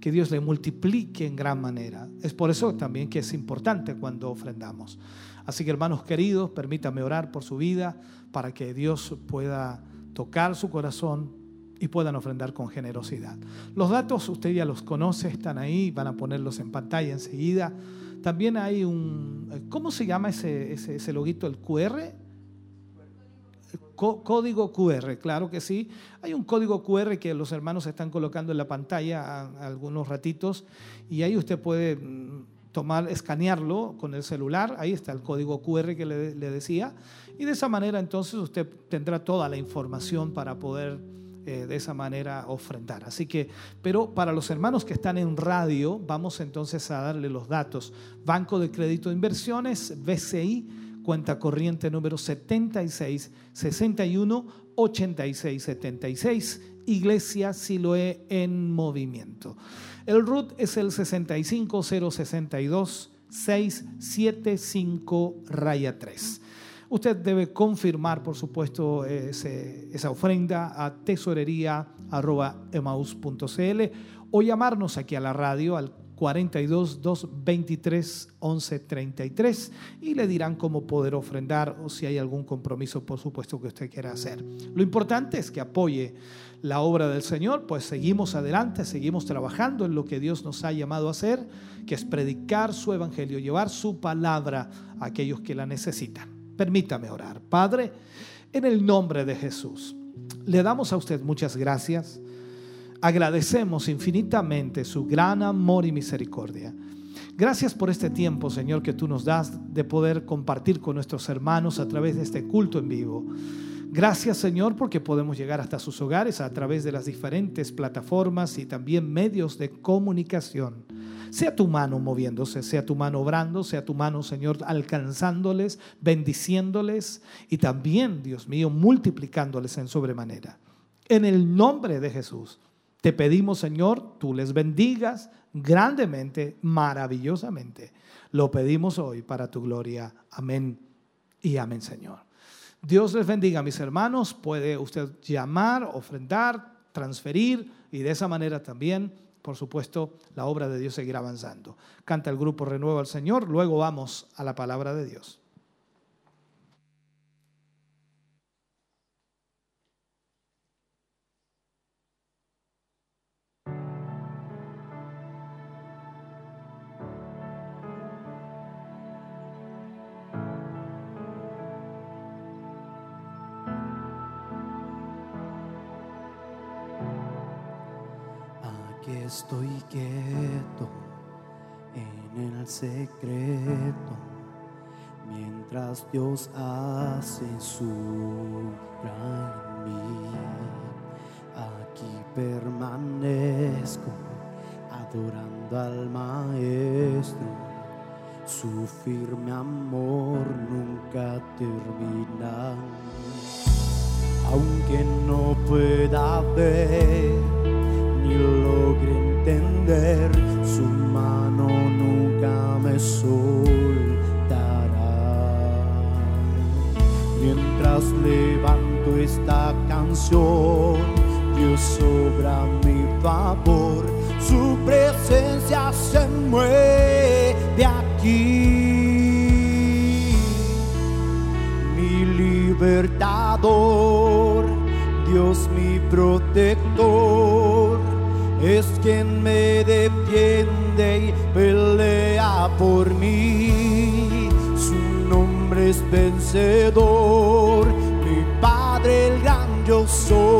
que Dios le multiplique en gran manera. Es por eso también que es importante cuando ofrendamos. Así que hermanos queridos, permítame orar por su vida para que Dios pueda tocar su corazón, y puedan ofrendar con generosidad. Los datos usted ya los conoce, están ahí, van a ponerlos en pantalla enseguida. También hay un, ¿cómo se llama ese, ese, loguito? ¿El QR? código QR, claro que sí. Hay un código QR que los hermanos están colocando en la pantalla algunos ratitos y ahí usted puede mm, tomar, escanearlo con el celular. Ahí está el código QR que le decía. Y de esa manera entonces usted tendrá toda la información para poder eh, de esa manera ofrendar. Así que, pero para los hermanos que están en radio, vamos entonces a darle los datos. Banco de Crédito de Inversiones, BCI, cuenta corriente número 76 61 86 76, Iglesia Siloé en movimiento. El RUT es el 65062 675 raya 3. Usted debe confirmar, por supuesto, esa ofrenda a tesorería.emaus.cl o llamarnos aquí a la radio al 42 223 11 33 y le dirán cómo poder ofrendar o si hay algún compromiso, por supuesto, que usted quiera hacer. Lo importante es que apoye la obra del Señor, pues seguimos adelante, seguimos trabajando en lo que Dios nos ha llamado a hacer, que es predicar su evangelio, llevar su palabra a aquellos que la necesitan. Permítame orar. Padre, en el nombre de Jesús, le damos a usted muchas gracias. Agradecemos infinitamente su gran amor y misericordia. Gracias por este tiempo, Señor, que tú nos das de poder compartir con nuestros hermanos a través de este culto en vivo. Gracias, Señor, porque podemos llegar hasta sus hogares a través de las diferentes plataformas y también medios de comunicación. Sea tu mano moviéndose, sea tu mano obrando, sea tu mano, Señor, alcanzándoles, bendiciéndoles y también, Dios mío, multiplicándoles en sobremanera. En el nombre de Jesús, te pedimos, Señor, tú les bendigas grandemente, maravillosamente. Lo pedimos hoy para tu gloria. Amén y amén, Señor. Dios les bendiga, mis hermanos. Puede usted llamar, ofrendar, transferir y de esa manera también, por supuesto, la obra de Dios seguirá avanzando. Canta el grupo Renuevo al Señor, luego vamos a la palabra de Dios. Aquí estoy quieto en el secreto, mientras Dios hace su obra en mí. Aquí permanezco adorando al Maestro. Su firme amor nunca termina aunque no pueda ver ni logre entender, su mano nunca me soltará. Mientras levanto esta canción, Dios obra a mi favor, su presencia se mueve aquí mi libertador, Dios mi protector, es quien me defiende y pelea por mí. Su nombre es vencedor, mi Padre el gran yo soy,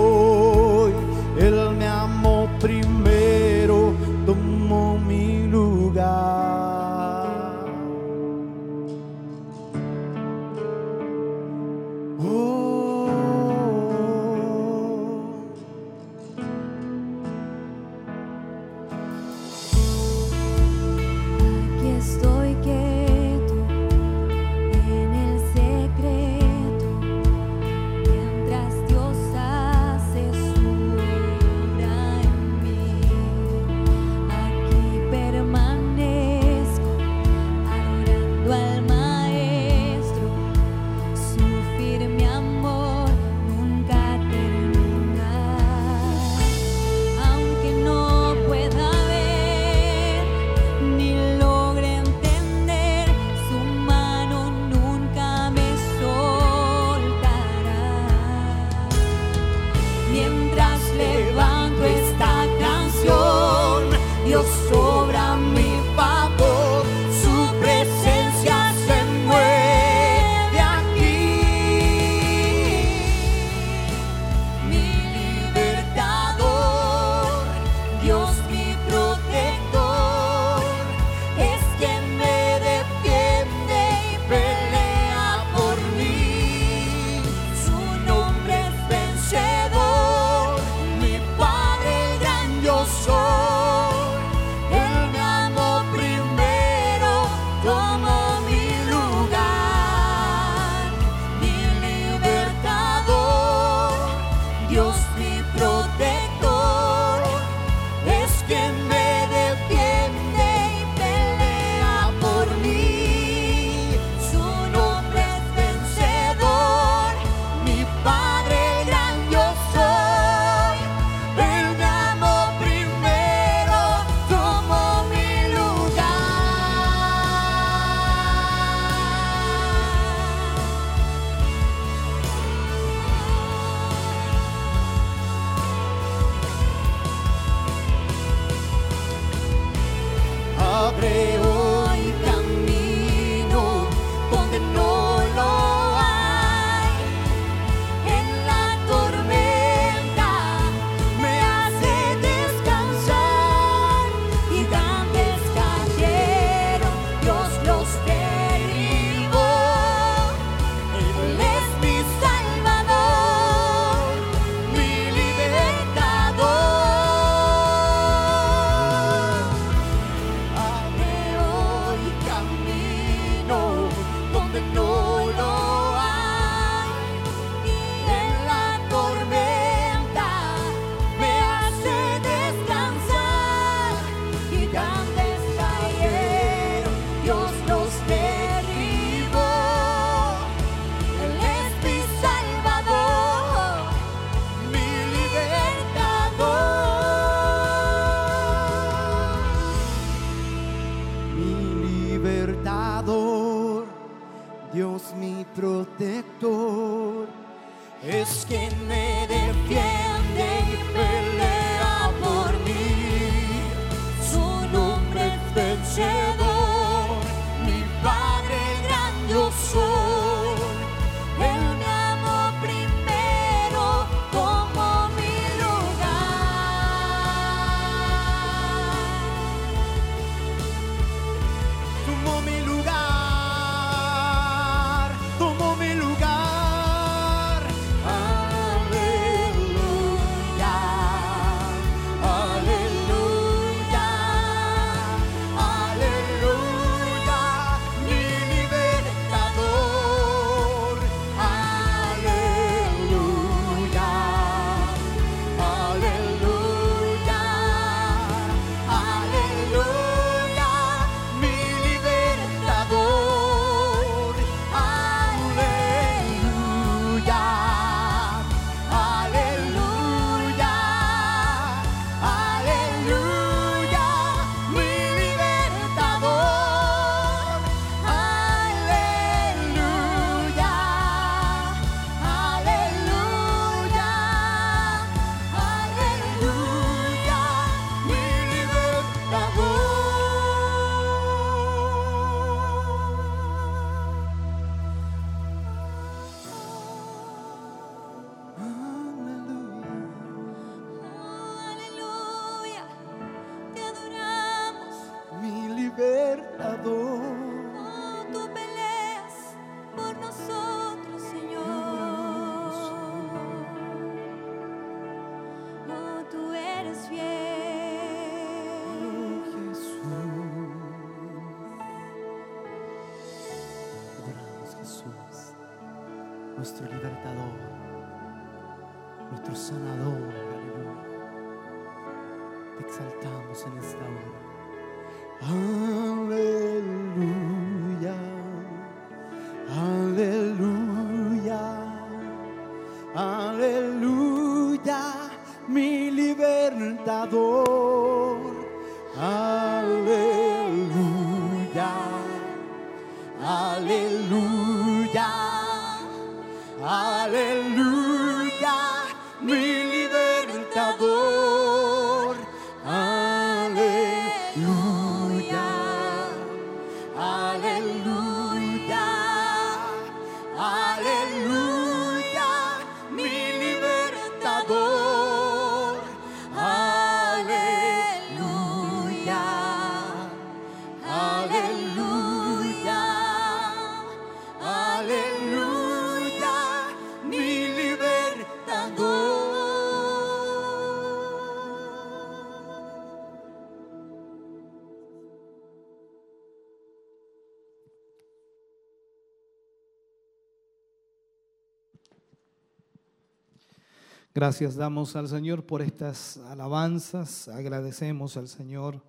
Gracias damos al Señor por estas alabanzas. Agradecemos al Señor,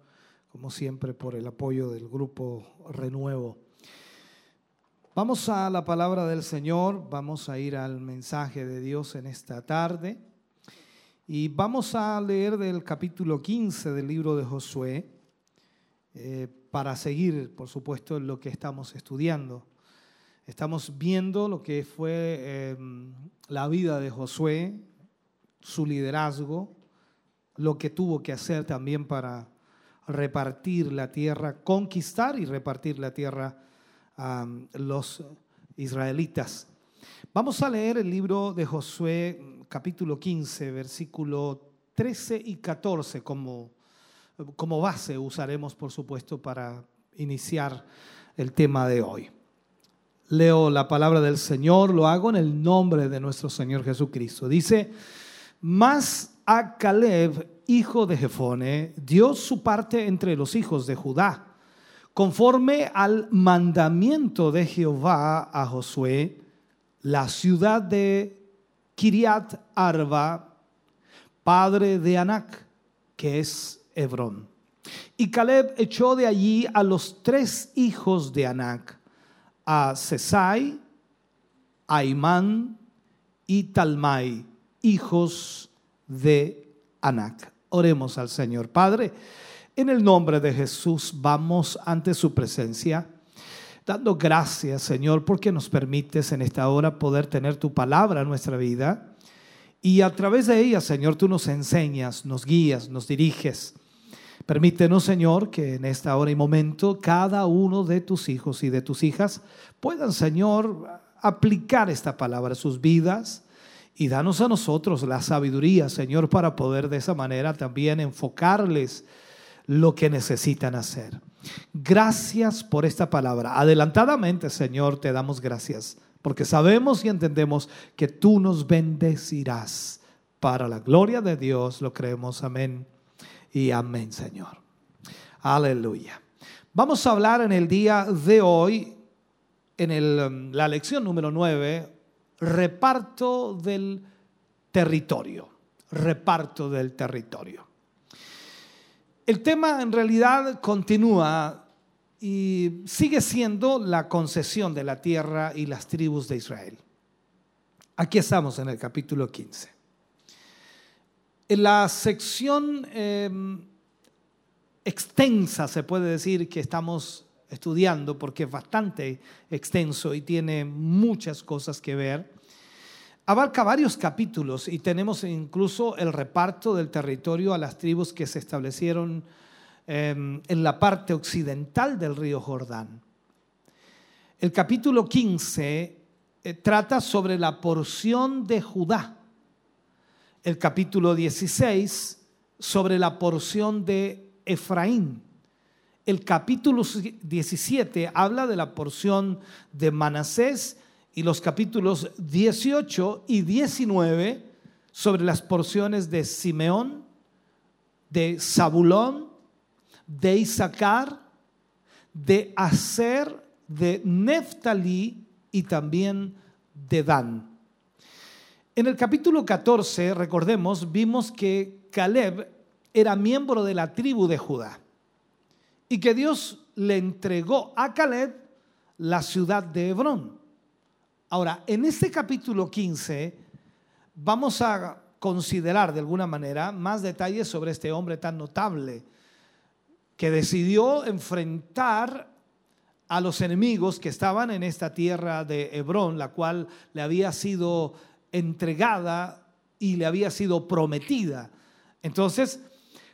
como siempre, por el apoyo del grupo Renuevo. Vamos a la palabra del Señor, vamos a ir al mensaje de Dios en esta tarde y vamos a leer del capítulo 15 del libro de Josué eh, para seguir, por supuesto, lo que estamos estudiando. Estamos viendo lo que fue em, la vida de Josué, su liderazgo, lo que tuvo que hacer también para repartir la tierra, conquistar y repartir la tierra a los israelitas. Vamos a leer el libro de Josué capítulo 15, versículo 13 y 14 como, como base usaremos, por supuesto, para iniciar el tema de hoy. Leo la palabra del Señor, lo hago en el nombre de nuestro Señor Jesucristo. Dice, más a Caleb, hijo de Jefone, dio su parte entre los hijos de Judá, conforme al mandamiento de Jehová a Josué, la ciudad de Kiriat Arba, padre de Anac, que es Hebrón. Y Caleb echó de allí a los tres hijos de Anac, a Sesai, a Imán y Talmai, hijos de Anac. Oremos al Señor. Padre, en el nombre de Jesús vamos ante su presencia, dando gracias, Señor, porque nos permites en esta hora poder tener tu palabra en nuestra vida. Y a través de ella, Señor, tú nos enseñas, nos guías, nos diriges. Permítenos, Señor, que en esta hora y momento cada uno de tus hijos y de tus hijas puedan, Señor, aplicar esta palabra a sus vidas y danos a nosotros la sabiduría, Señor, para poder de esa manera también enfocarles lo que necesitan hacer. Gracias por esta palabra. Adelantadamente, Señor, te damos gracias, porque sabemos y entendemos que tú nos bendecirás. Para la gloria de Dios lo creemos. Amén y amén, Señor. Aleluya. Vamos a hablar en el día de hoy, en el, la lección número 9, reparto del territorio. Reparto del territorio. El tema en realidad continúa y sigue siendo la concesión de la tierra y las tribus de Israel. Aquí estamos en el capítulo 15. En la sección em, extensa, se puede decir, que estamos estudiando, porque es bastante extenso y tiene muchas cosas que ver, abarca varios capítulos y tenemos incluso el reparto del territorio a las tribus que se establecieron em, en la parte occidental del río Jordán. El capítulo 15 eh, trata sobre la porción de Judá el capítulo 16 sobre la porción de Efraín. El capítulo 17 habla de la porción de Manasés y los capítulos 18 y 19 sobre las porciones de Simeón, de Zabulón, de Isaacar, de Aser, de Neftalí y también de Dan. En el capítulo 14, recordemos, vimos que Caleb era miembro de la tribu de Judá y que Dios le entregó a Caleb la ciudad de Hebrón. Ahora, en este capítulo 15 vamos a considerar de alguna manera más detalles sobre este hombre tan notable que decidió enfrentar a los enemigos que estaban en esta tierra de Hebrón, la cual le había sido entregada y le había sido prometida. Entonces,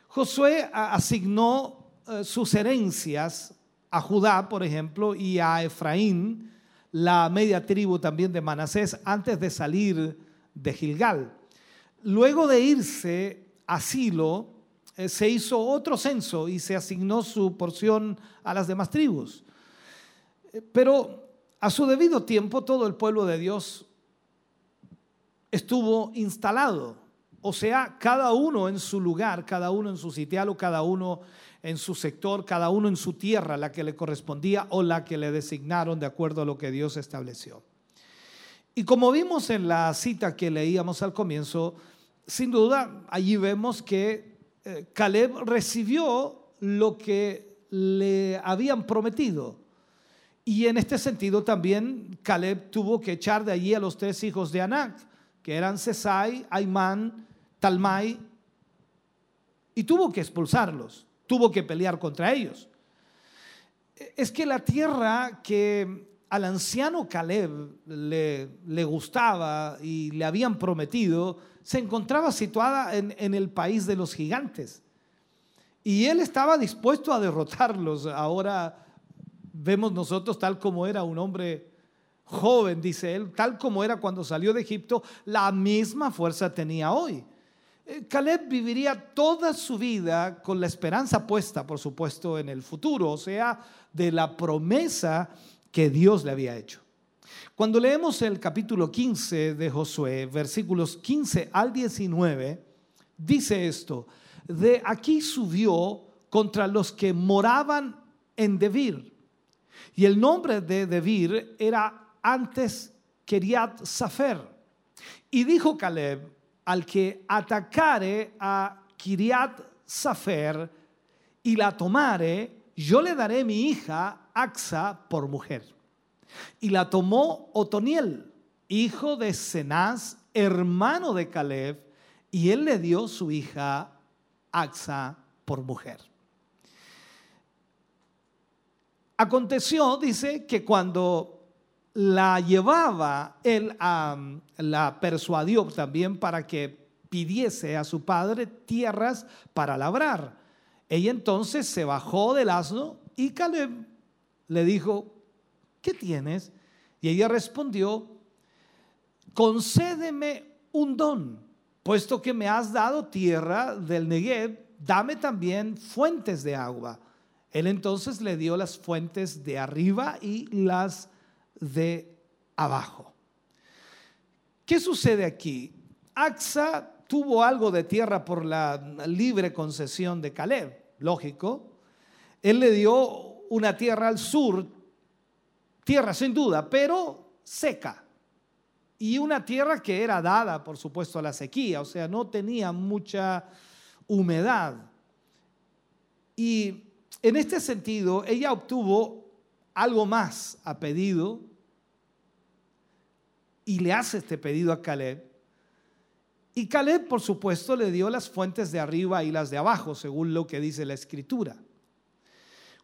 Josué asignó eh, sus herencias a Judá, por ejemplo, y a Efraín, la media tribu también de Manasés, antes de salir de Gilgal. Luego de irse a Silo, eh, se hizo otro censo y se asignó su porción a las demás tribus. Eh, pero a su debido tiempo todo el pueblo de Dios estuvo instalado. O sea, cada uno en su lugar, cada uno en su sitial o cada uno en su sector, cada uno en su tierra, la que le correspondía o la que le designaron de acuerdo a lo que Dios estableció. Y como vimos en la cita que leíamos al comienzo, sin duda allí vemos que eh, Caleb recibió lo que le habían prometido. Y en este sentido también Caleb tuvo que echar de allí a los tres hijos de Anac que eran Sesai, Aimán, Talmai, y tuvo que expulsarlos, tuvo que pelear contra ellos. Es que la tierra que al anciano Caleb le, le gustaba y le habían prometido, se encontraba situada en, en el país de los gigantes. Y él estaba dispuesto a derrotarlos. Ahora vemos nosotros tal como era un hombre joven, dice él, tal como era cuando salió de Egipto, la misma fuerza tenía hoy. Eh, Caleb viviría toda su vida con la esperanza puesta, por supuesto, en el futuro, o sea, de la promesa que Dios le había hecho. Cuando leemos el capítulo 15 de Josué, versículos 15 al 19, dice esto, de aquí subió contra los que moraban en Debir. Y el nombre de Debir era antes Kiriat Safer. Y dijo Caleb, al que atacare a Kiriat Safer y la tomare, yo le daré mi hija Axa por mujer. Y la tomó Otoniel, hijo de Cenaz, hermano de Caleb, y él le dio su hija Axa por mujer. Aconteció, dice, que cuando la llevaba, él la persuadió también para que pidiese a su padre tierras para labrar. Ella entonces se bajó del asno y Caleb le dijo, ¿qué tienes? Y ella respondió, concédeme un don, puesto que me has dado tierra del Negev, dame también fuentes de agua. Él entonces le dio las fuentes de arriba y las de abajo. ¿Qué sucede aquí? Axa tuvo algo de tierra por la libre concesión de Caleb, lógico. Él le dio una tierra al sur, tierra sin duda, pero seca. Y una tierra que era dada, por supuesto, a la sequía, o sea, no tenía mucha humedad. Y en este sentido, ella obtuvo algo más a pedido y le hace este pedido a Caleb. Y Caleb, por supuesto, le dio las fuentes de arriba y las de abajo, según lo que dice la escritura.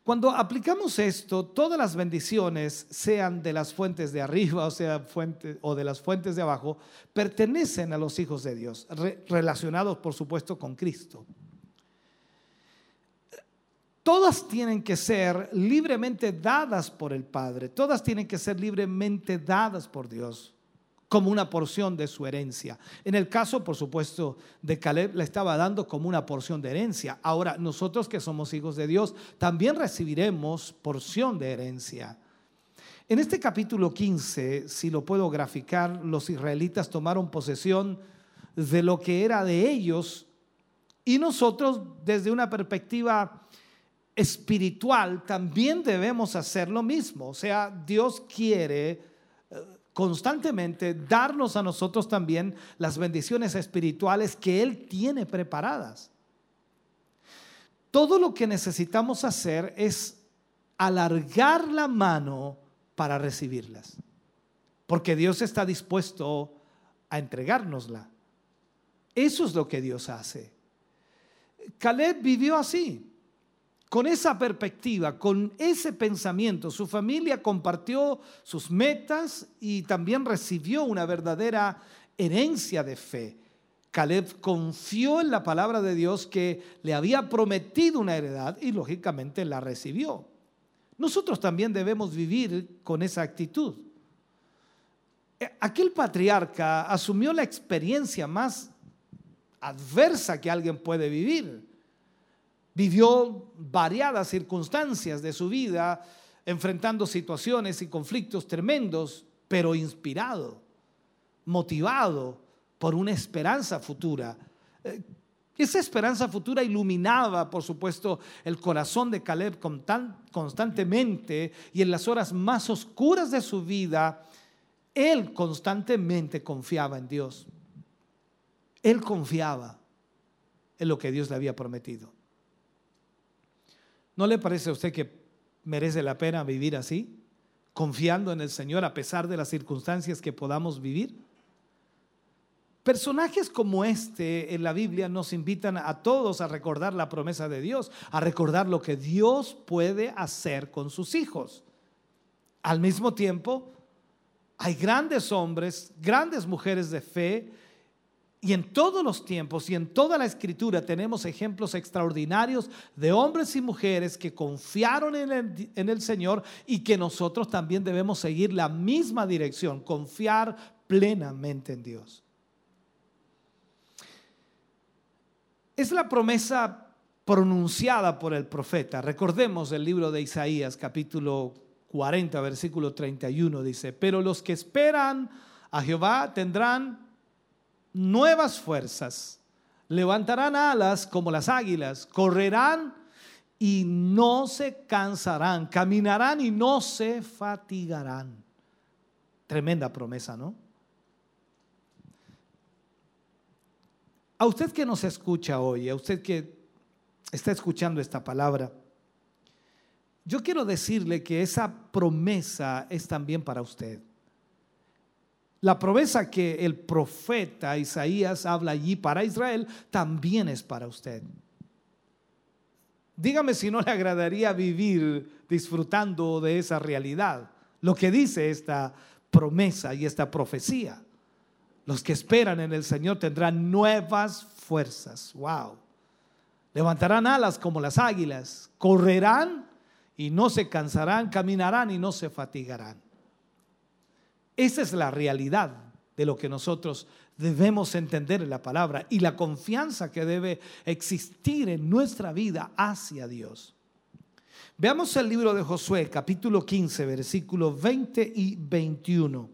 Cuando aplicamos esto, todas las bendiciones, sean de las fuentes de arriba o, sea, o de las fuentes de abajo, pertenecen a los hijos de Dios, relacionados, por supuesto, con Cristo. Todas tienen que ser libremente dadas por el Padre, todas tienen que ser libremente dadas por Dios como una porción de su herencia. En el caso, por supuesto, de Caleb, le estaba dando como una porción de herencia. Ahora, nosotros que somos hijos de Dios, también recibiremos porción de herencia. En este capítulo 15, si lo puedo graficar, los israelitas tomaron posesión de lo que era de ellos y nosotros desde una perspectiva espiritual también debemos hacer lo mismo. O sea, Dios quiere constantemente darnos a nosotros también las bendiciones espirituales que Él tiene preparadas. Todo lo que necesitamos hacer es alargar la mano para recibirlas, porque Dios está dispuesto a entregárnosla. Eso es lo que Dios hace. Caleb vivió así. Con esa perspectiva, con ese pensamiento, su familia compartió sus metas y también recibió una verdadera herencia de fe. Caleb confió en la palabra de Dios que le había prometido una heredad y lógicamente la recibió. Nosotros también debemos vivir con esa actitud. Aquel patriarca asumió la experiencia más adversa que alguien puede vivir vivió variadas circunstancias de su vida, enfrentando situaciones y conflictos tremendos, pero inspirado, motivado por una esperanza futura. Eh, esa esperanza futura iluminaba, por supuesto, el corazón de Caleb constantemente y en las horas más oscuras de su vida, él constantemente confiaba en Dios. Él confiaba en lo que Dios le había prometido. ¿No le parece a usted que merece la pena vivir así? Confiando en el Señor a pesar de las circunstancias que podamos vivir. Personajes como este en la Biblia nos invitan a todos a recordar la promesa de Dios, a recordar lo que Dios puede hacer con sus hijos. Al mismo tiempo, hay grandes hombres, grandes mujeres de fe Y en todos los tiempos y en toda la escritura tenemos ejemplos extraordinarios de hombres y mujeres que confiaron en el, Señor y que nosotros también debemos seguir la misma dirección, confiar plenamente en Dios. Es la promesa pronunciada por el profeta. Recordemos el libro de Isaías capítulo 40, versículo 31, dice, pero los que esperan a Jehová tendrán nuevas fuerzas, levantarán alas como las águilas, correrán y no se cansarán, caminarán y no se fatigarán. Tremenda promesa, ¿no? A usted que nos escucha hoy, a usted que está escuchando esta palabra, yo quiero decirle que esa promesa es también para usted. La promesa que el profeta Isaías habla allí para Israel también es para usted. Dígame si no le agradaría vivir disfrutando de esa realidad, lo que dice esta promesa y esta profecía. Los que esperan en el Señor tendrán nuevas fuerzas. Wow. Levantarán alas como las águilas, correrán y no se cansarán, caminarán y no se fatigarán. Esa es la realidad de lo que nosotros debemos entender en la palabra y la confianza que debe existir en nuestra vida hacia Dios. Veamos el libro de Josué, capítulo 15, versículos 20 y 21.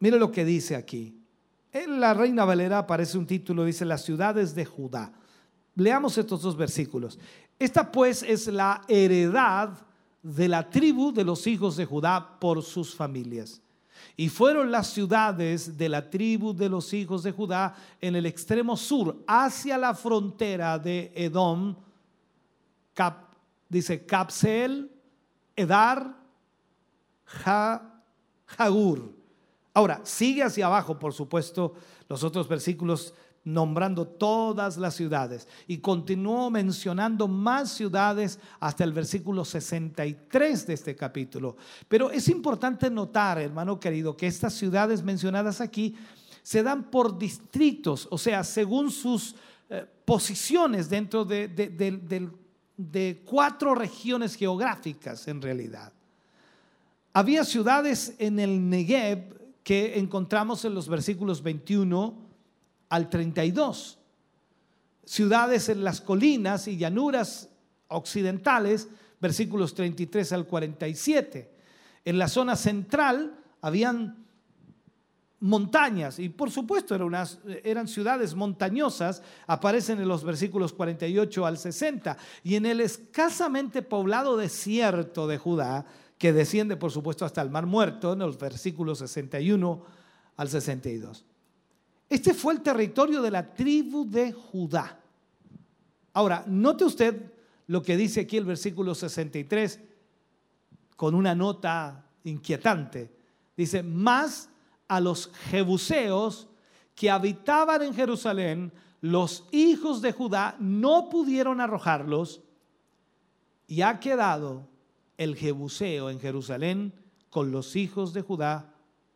Mire lo que dice aquí. En la Reina Valera aparece un título, dice las ciudades de Judá. Leamos estos dos versículos. Esta pues es la heredad de la tribu de los hijos de Judá por sus familias. Y fueron las ciudades de la tribu de los hijos de Judá en el extremo sur, hacia la frontera de Edom, dice Capsel, Edar, ha, Jagur. Ahora, sigue hacia abajo, por supuesto, los otros versículos nombrando todas las ciudades y continuó mencionando más ciudades hasta el versículo 63 de este capítulo. Pero es importante notar, hermano querido, que estas ciudades mencionadas aquí se dan por distritos, o sea, según sus eh, posiciones dentro de, de cuatro regiones geográficas en realidad. Había ciudades en el Negev que encontramos en los versículos 21 al 32. Ciudades en las colinas y llanuras occidentales, versículos 33 al 47. En la zona central habían montañas y por supuesto eran, eran ciudades montañosas, aparecen en los versículos 48 al 60. Y en el escasamente poblado desierto de Judá, que desciende por supuesto hasta el Mar Muerto, en los versículos 61 al 62. Este fue el territorio de la tribu de Judá. Ahora, note usted lo que dice aquí el versículo 63 con una nota inquietante. Dice, más a los jebuseos que habitaban en Jerusalén, los hijos de Judá no pudieron arrojarlos y ha quedado el jebuseo en Jerusalén con los hijos de Judá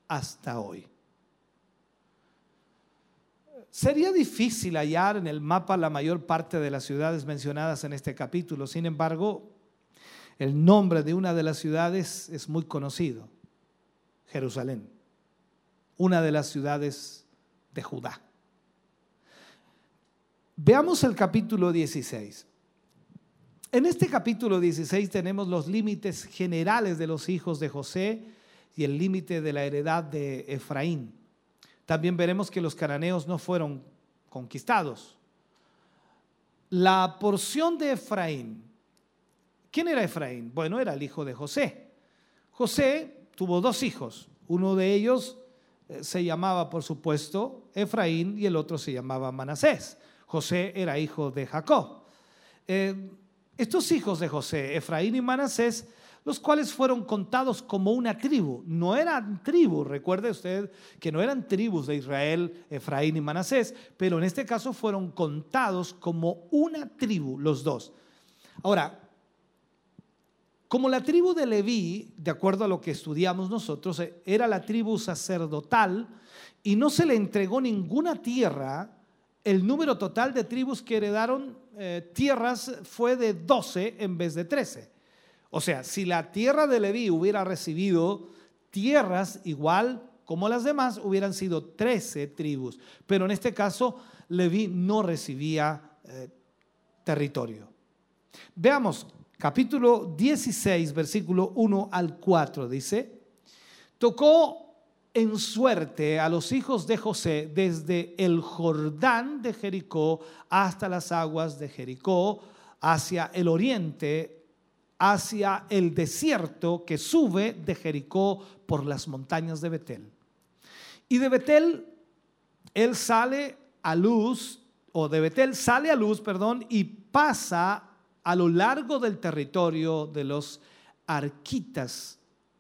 hasta hoy. Sería difícil hallar en el mapa la mayor parte de las ciudades mencionadas en este capítulo. Sin embargo, el nombre de una de las ciudades es muy conocido, Jerusalén, una de las ciudades de Judá. Veamos el capítulo 16. En este capítulo 16 tenemos los límites generales de los hijos de José y el límite de la heredad de Efraín. También veremos que los cananeos no fueron conquistados. La porción de Efraín. ¿Quién era Efraín? Bueno, era el hijo de José. José tuvo dos hijos. Uno de ellos eh, se llamaba, por supuesto, Efraín y el otro se llamaba Manasés. José era hijo de Jacob. Eh, estos hijos de José, Efraín y Manasés, los cuales fueron contados como una tribu. No eran tribus, recuerde usted que no eran tribus de Israel, Efraín y Manasés, pero en este caso fueron contados como una tribu, los dos. Ahora, Como la tribu de Leví, de acuerdo a lo que estudiamos nosotros, eh, era la tribu sacerdotal y no se le entregó ninguna tierra, el número total de tribus que heredaron eh, tierras fue de 12 en vez de 13. O sea, si la tierra de Leví hubiera recibido tierras igual como las demás, hubieran sido 13 tribus. Pero en este caso, Leví no recibía eh, territorio. Veamos, capítulo 16, versículo 1 al 4, dice, tocó en suerte a los hijos de José desde el Jordán de Jericó hasta las aguas de Jericó, hacia el oriente, hacia el desierto que sube de Jericó por las montañas de Betel. Y de Betel él sale a luz, o de Betel sale a luz, perdón, y pasa a lo largo del territorio de los arquitas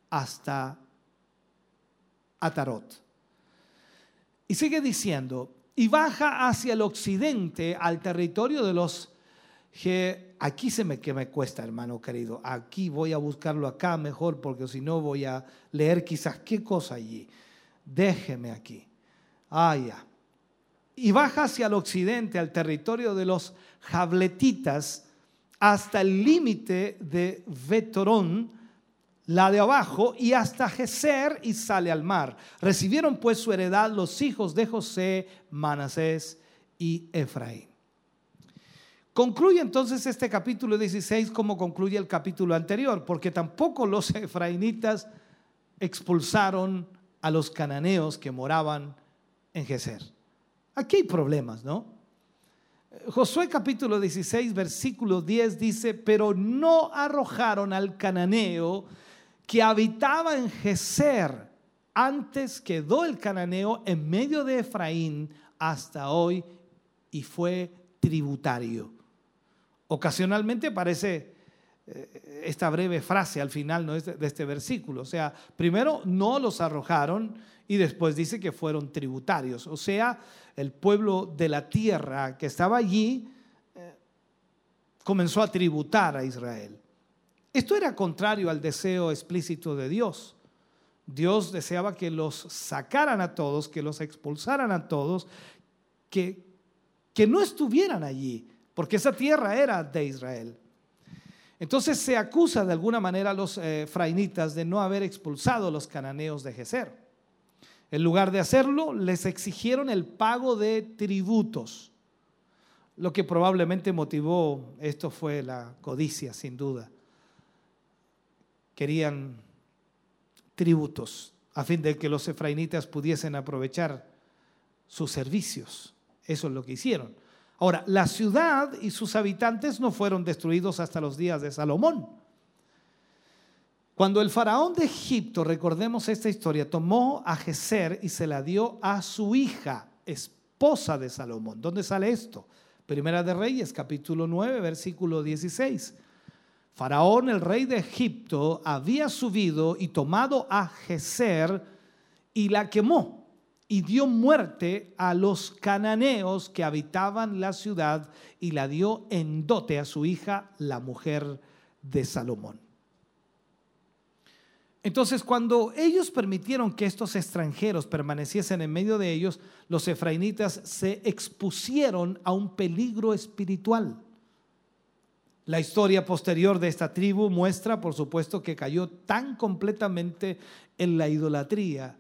hasta Atarot. Y sigue diciendo, y baja hacia el occidente al territorio de los aquí se me que me cuesta, hermano querido. Aquí voy a buscarlo acá mejor porque si no voy a leer quizás qué cosa allí. Déjeme aquí. Ah, ya. Y baja hacia el occidente al territorio de los jabletitas hasta el límite de Vetorón la de abajo, y hasta Geser y sale al mar. Recibieron pues su heredad los hijos de José, Manasés y Efraín. Concluye entonces este capítulo 16 como concluye el capítulo anterior, porque tampoco los efraínitas expulsaron a los cananeos que moraban en Geser. Aquí hay problemas, ¿no? Josué capítulo 16, versículo 10 dice, pero no arrojaron al cananeo que habitaba en Geser. Antes quedó el cananeo en medio de Efraín hasta hoy y fue tributario. Ocasionalmente aparece eh, esta breve frase al final de este versículo. O sea, primero no los arrojaron y después dice que fueron tributarios. O sea, el pueblo de la tierra que estaba allí eh, comenzó a tributar a Israel. Esto era contrario al deseo explícito de Dios. Dios deseaba que los sacaran a todos, que los expulsaran a todos, que, que no estuvieran allí, porque esa tierra era de Israel. Entonces se acusa de alguna manera a los eh, frainitas de no haber expulsado a los cananeos de Geser. En lugar de hacerlo, les exigieron el pago de tributos. Lo que probablemente motivó esto fue la codicia, sin duda querían tributos a fin de que los efraínitas pudiesen aprovechar sus servicios. Eso es lo que hicieron. Ahora, la ciudad y sus habitantes no fueron destruidos hasta los días de Salomón. Cuando el faraón de Egipto, recordemos esta historia, tomó a Geser y se la dio a su hija, esposa de Salomón. ¿Dónde sale esto? Primera de Reyes, capítulo 9, versículo 16. Faraón, el rey de Egipto, había subido y tomado a Geser y la quemó y dio muerte a los cananeos que habitaban la ciudad y la dio en dote a su hija, la mujer de Salomón. Entonces, cuando ellos permitieron que estos extranjeros permaneciesen en medio de ellos, los efraínitas se expusieron a un peligro espiritual. La historia posterior de esta tribu muestra, por supuesto, que cayó tan completamente en la idolatría.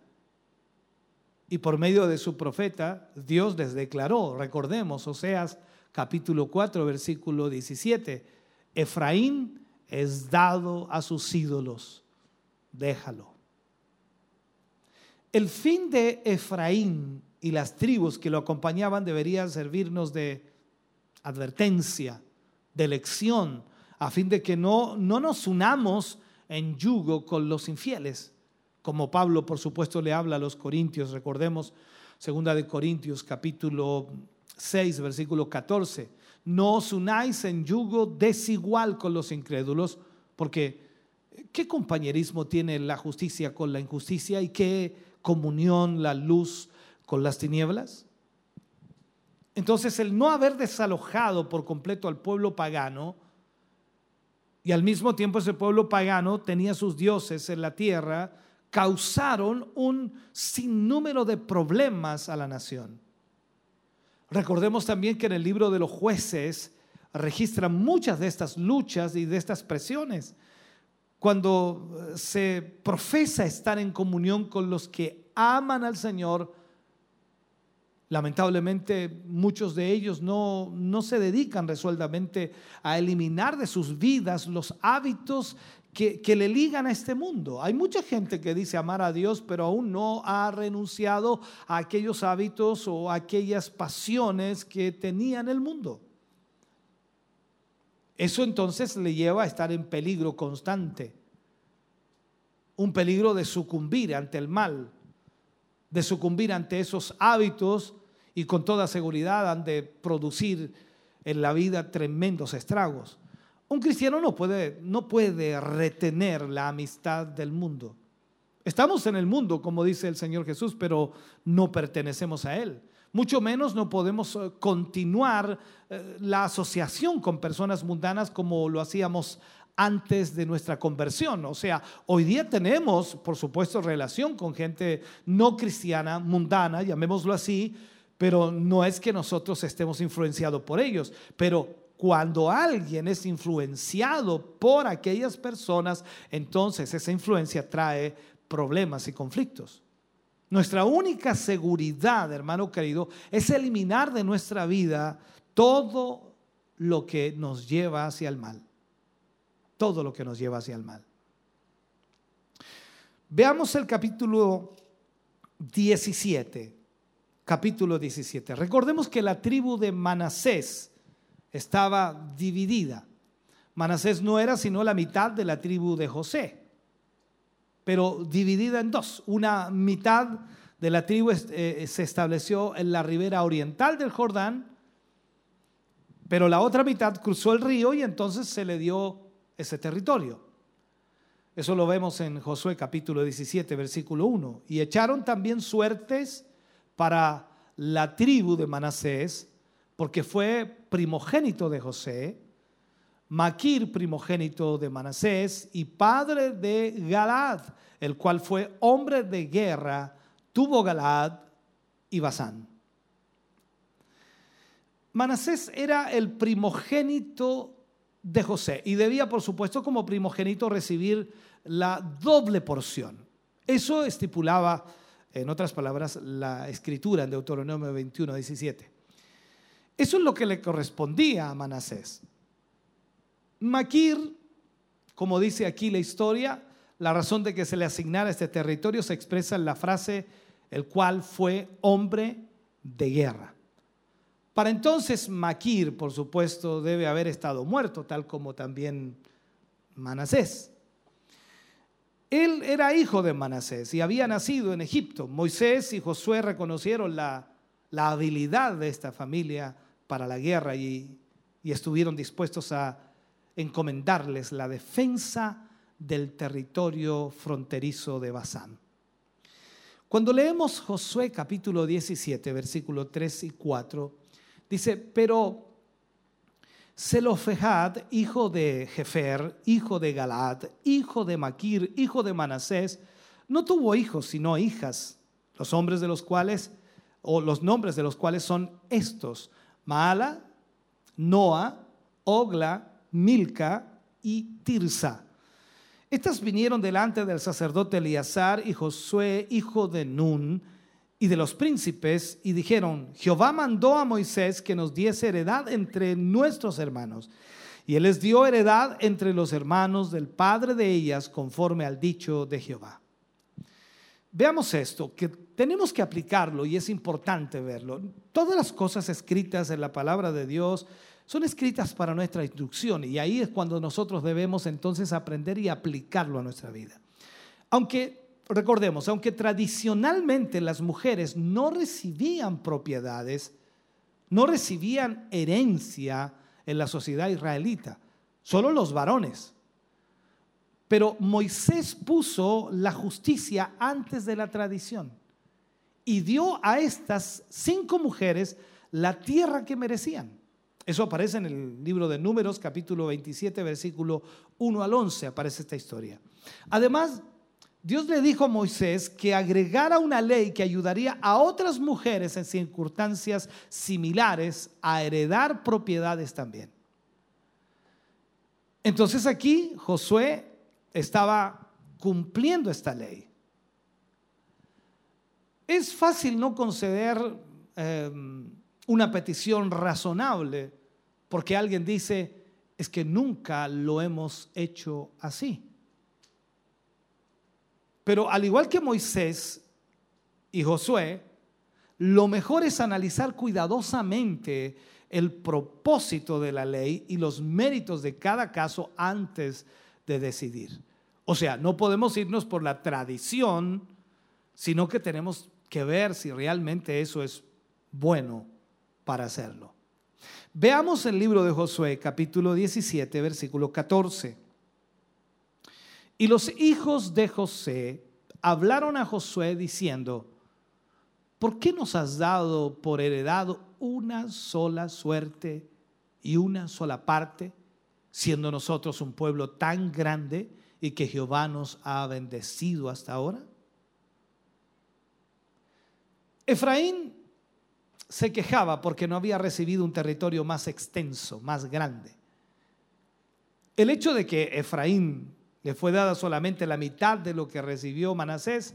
Y por medio de su profeta, Dios les declaró, recordemos, Oseas capítulo 4, versículo 17, Efraín es dado a sus ídolos, déjalo. El fin de Efraín y las tribus que lo acompañaban deberían servirnos de advertencia de elección, a fin de que no, no nos unamos en yugo con los infieles, como Pablo por supuesto le habla a los corintios, recordemos segunda de Corintios capítulo 6 versículo 14, no os unáis en yugo desigual con los incrédulos, porque ¿qué compañerismo tiene la justicia con la injusticia y qué comunión la luz con las tinieblas? Entonces el no haber desalojado por completo al pueblo pagano y al mismo tiempo ese pueblo pagano tenía sus dioses en la tierra, causaron un sinnúmero de problemas a la nación. Recordemos también que en el libro de los jueces registran muchas de estas luchas y de estas presiones. Cuando se profesa estar en comunión con los que aman al Señor, Lamentablemente muchos de ellos no, no, se dedican resueltamente a eliminar de sus vidas los hábitos que, le ligan a este mundo. Hay mucha gente que dice amar a Dios, pero aún no ha renunciado a aquellos hábitos o aquellas pasiones que tenía en el mundo. Eso entonces le lleva a estar en peligro constante, un peligro de sucumbir ante el mal, de sucumbir ante esos hábitos y con toda seguridad han de producir en la vida tremendos estragos. Un cristiano no puede, no puede retener la amistad del mundo. Estamos en el mundo, como dice el Señor Jesús, pero no pertenecemos a Él. Mucho menos no podemos eh, continuar eh, la asociación con personas mundanas como lo hacíamos antes de nuestra conversión. O sea, hoy día tenemos, por supuesto, relación con gente no cristiana, mundana, llamémoslo así, pero no es que nosotros estemos influenciados por ellos, pero cuando alguien es influenciado por aquellas personas, entonces esa influencia trae problemas y conflictos. Nuestra única seguridad, hermano querido, es eliminar de nuestra vida todo lo que nos lleva hacia el mal. Todo lo que nos lleva hacia el mal. Veamos el capítulo 17 capítulo 17. Recordemos que la tribu de Manasés estaba dividida. Manasés no era sino la mitad de la tribu de José, pero dividida en dos. Una mitad de la tribu eh, se estableció en la ribera oriental del Jordán, pero la otra mitad cruzó el río y entonces se le dio ese territorio. Eso lo vemos en Josué capítulo 17, versículo 1. Y echaron también suertes para la tribu de Manasés, porque fue primogénito de José, Maquir primogénito de Manasés y padre de Galad, el cual fue hombre de guerra, tuvo Galad y Basán. Manasés era el primogénito de José y debía, por supuesto, como primogénito recibir la doble porción. Eso estipulaba en otras palabras, la escritura en Deuteronomio 21, 17. Eso es lo que le correspondía a Manasés. Maquir, como dice aquí la historia, la razón de que se le asignara este territorio se expresa en la frase, el cual fue hombre de guerra. Para entonces Maquir, por supuesto, debe haber estado muerto, tal como también Manasés. Él era hijo de Manasés y había nacido en Egipto. Moisés y Josué reconocieron la, habilidad de esta familia para la guerra y, estuvieron dispuestos a encomendarles la defensa del territorio fronterizo de Basán. Cuando leemos Josué capítulo 17, versículos 3 y 4, dice, pero Zelofehad, hijo de Jefer, hijo de Galad, hijo de Maquir, hijo de Manasés, no tuvo hijos, sino hijas, los hombres de los cuales, o los nombres de los cuales son estos, Maala, Noa, Ogla, Milca y Tirsa. Estas vinieron delante del sacerdote Eleazar y Josué, hijo de Nun, y de los príncipes y dijeron, Jehová mandó a Moisés que nos diese heredad entre nuestros hermanos. Y él les dio heredad entre los hermanos del padre de ellas conforme al dicho de Jehová. Veamos esto, que tenemos que aplicarlo y es importante verlo. Todas las cosas escritas en la palabra de Dios son escritas para nuestra instrucción y ahí es cuando nosotros debemos entonces aprender y aplicarlo a nuestra vida. Aunque recordemos, aunque tradicionalmente las mujeres no recibían propiedades, no recibían herencia en la sociedad israelita, solo los varones. Pero Moisés puso la justicia antes de la tradición y dio a estas cinco mujeres la tierra que merecían. Eso aparece en el libro de Números, capítulo 27, versículo 1 al 11, aparece esta historia. Además, Dios le dijo a Moisés que agregara una ley que ayudaría a otras mujeres en circunstancias similares a heredar propiedades también. Entonces aquí Josué estaba cumpliendo esta ley. Es fácil no conceder em, una petición razonable porque alguien dice, es que nunca lo hemos hecho así. Pero al igual que Moisés y Josué, lo mejor es analizar cuidadosamente el propósito de la ley y los méritos de cada caso antes de decidir. O sea, no podemos irnos por la tradición, sino que tenemos que ver si realmente eso es bueno para hacerlo. Veamos el libro de Josué, capítulo 17, versículo 14. Y los hijos de José hablaron a Josué diciendo, ¿por qué nos has dado por heredado una sola suerte y una sola parte, siendo nosotros un pueblo tan grande y que Jehová nos ha bendecido hasta ahora? Efraín se quejaba porque no había recibido un territorio más extenso, más grande. El hecho de que Efraín le fue dada solamente la mitad de lo que recibió Manasés,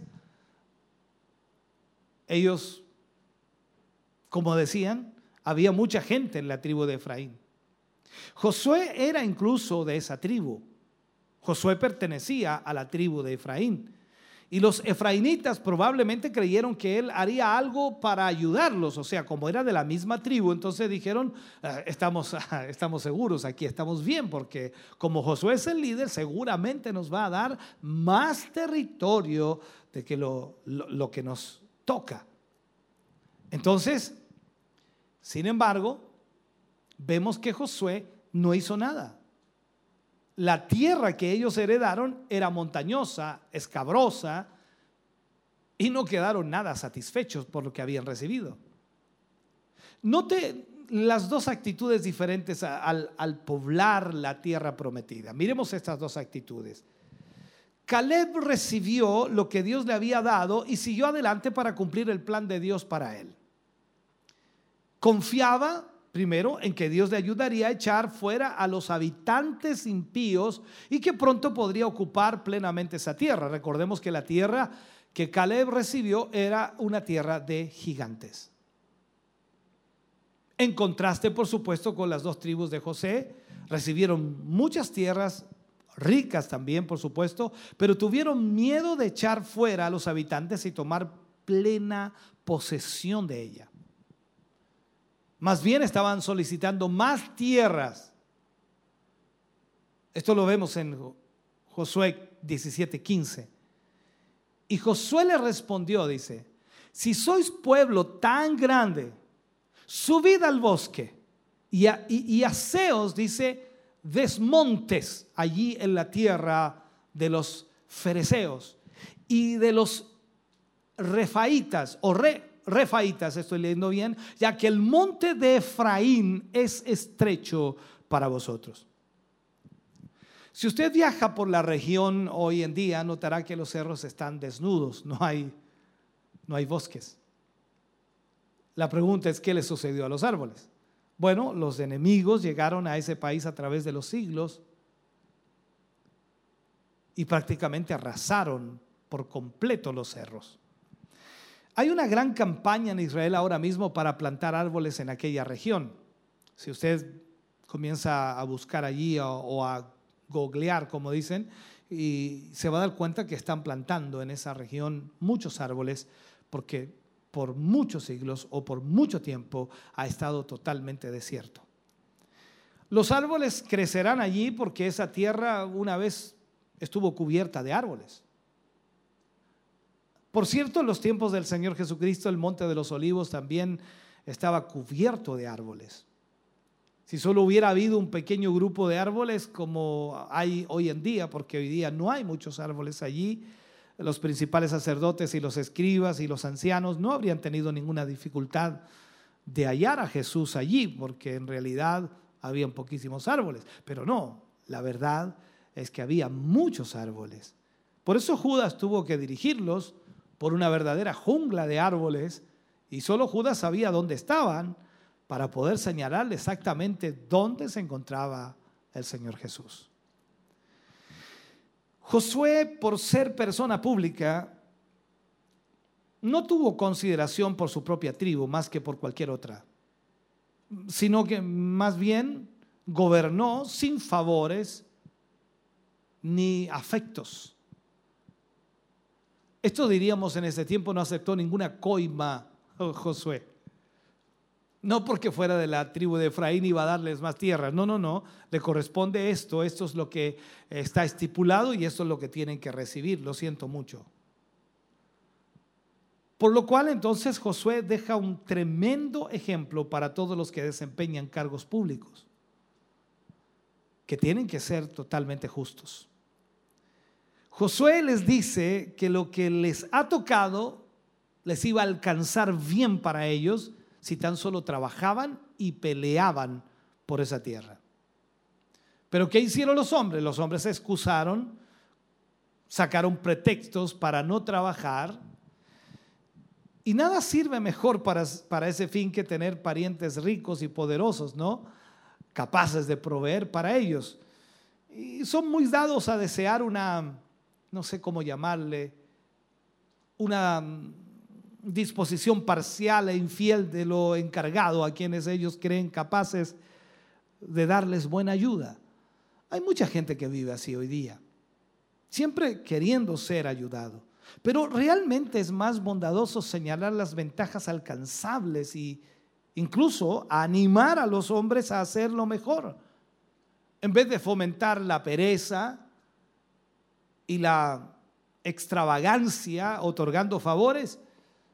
ellos, como decían, había mucha gente en la tribu de Efraín. Josué era incluso de esa tribu. Josué pertenecía a la tribu de Efraín. Y los efraínitas probablemente creyeron que él haría algo para ayudarlos, o sea, como era de la misma tribu, entonces dijeron, ah, estamos, estamos seguros aquí, estamos bien, porque como Josué es el líder, seguramente nos va a dar más territorio de que lo, lo que nos toca. Entonces, sin embargo, vemos que Josué no hizo nada la tierra que ellos heredaron era montañosa, escabrosa, y no quedaron nada satisfechos por lo que habían recibido. Note las dos actitudes diferentes al, al poblar la tierra prometida. Miremos estas dos actitudes. Caleb recibió lo que Dios le había dado y siguió adelante para cumplir el plan de Dios para él. Confiaba Primero, en que Dios le ayudaría a echar fuera a los habitantes impíos y que pronto podría ocupar plenamente esa tierra. Recordemos que la tierra que Caleb recibió era una tierra de gigantes. En contraste, por supuesto, con las dos tribus de José, recibieron muchas tierras ricas también, por supuesto, pero tuvieron miedo de echar fuera a los habitantes y tomar plena posesión de ella. Más bien estaban solicitando más tierras. Esto lo vemos en Josué 17:15. Y Josué le respondió, dice, si sois pueblo tan grande, subid al bosque y, y, haceos, dice, desmontes allí en la tierra de los fereceos y de los refaitas o re, Refaitas, estoy leyendo bien, ya que el monte de Efraín es estrecho para vosotros. Si usted viaja por la región hoy en día, notará que los cerros están desnudos, no hay, no hay bosques. La pregunta es, ¿qué le sucedió a los árboles? Bueno, los enemigos llegaron a ese país a través de los siglos y prácticamente arrasaron por completo los cerros. Hay una gran campaña en Israel ahora mismo para plantar árboles en aquella región. Si usted comienza a buscar allí o, a googlear, como dicen, y se va a dar cuenta que están plantando en esa región muchos árboles porque por muchos siglos o por mucho tiempo ha estado totalmente desierto. Los árboles crecerán allí porque esa tierra una vez estuvo cubierta de árboles. Por cierto, en los tiempos del Señor Jesucristo, el Monte de los Olivos también estaba cubierto de árboles. Si solo hubiera habido un pequeño grupo de árboles como hay hoy en día, porque hoy día no hay muchos árboles allí, los principales sacerdotes y los escribas y los ancianos no habrían tenido ninguna dificultad de hallar a Jesús allí, porque en realidad habían poquísimos árboles. Pero no, la verdad es que había muchos árboles. Por eso Judas tuvo que dirigirlos por una verdadera jungla de árboles y solo Judas sabía dónde estaban para poder señalarle exactamente dónde se encontraba el Señor Jesús. Josué, por ser persona pública, no tuvo consideración por su propia tribu más que por cualquier otra, sino que más bien gobernó sin favores ni afectos. Esto diríamos en ese tiempo no aceptó ninguna coima Josué. No porque fuera de la tribu de Efraín iba a darles más tierra. No, no, no. Le corresponde esto. Esto es lo que está estipulado y esto es lo que tienen que recibir. Lo siento mucho. Por lo cual entonces Josué deja un tremendo ejemplo para todos los que desempeñan cargos públicos, que tienen que ser totalmente justos. Josué les dice que lo que les ha tocado les iba a alcanzar bien para ellos si tan solo trabajaban y peleaban por esa tierra. Pero ¿qué hicieron los hombres? Los hombres se excusaron, sacaron pretextos para no trabajar. Y nada sirve mejor para, para ese fin que tener parientes ricos y poderosos, ¿no? Capaces de proveer para ellos. Y son muy dados a desear una, no sé cómo llamarle, una disposición parcial e infiel de lo encargado a quienes ellos creen capaces de darles buena ayuda. Hay mucha gente que vive así hoy día, siempre queriendo ser ayudado. Pero realmente es más bondadoso señalar las ventajas alcanzables y incluso animar a los hombres a hacerlo mejor. En vez de fomentar la pereza y la extravagancia otorgando favores,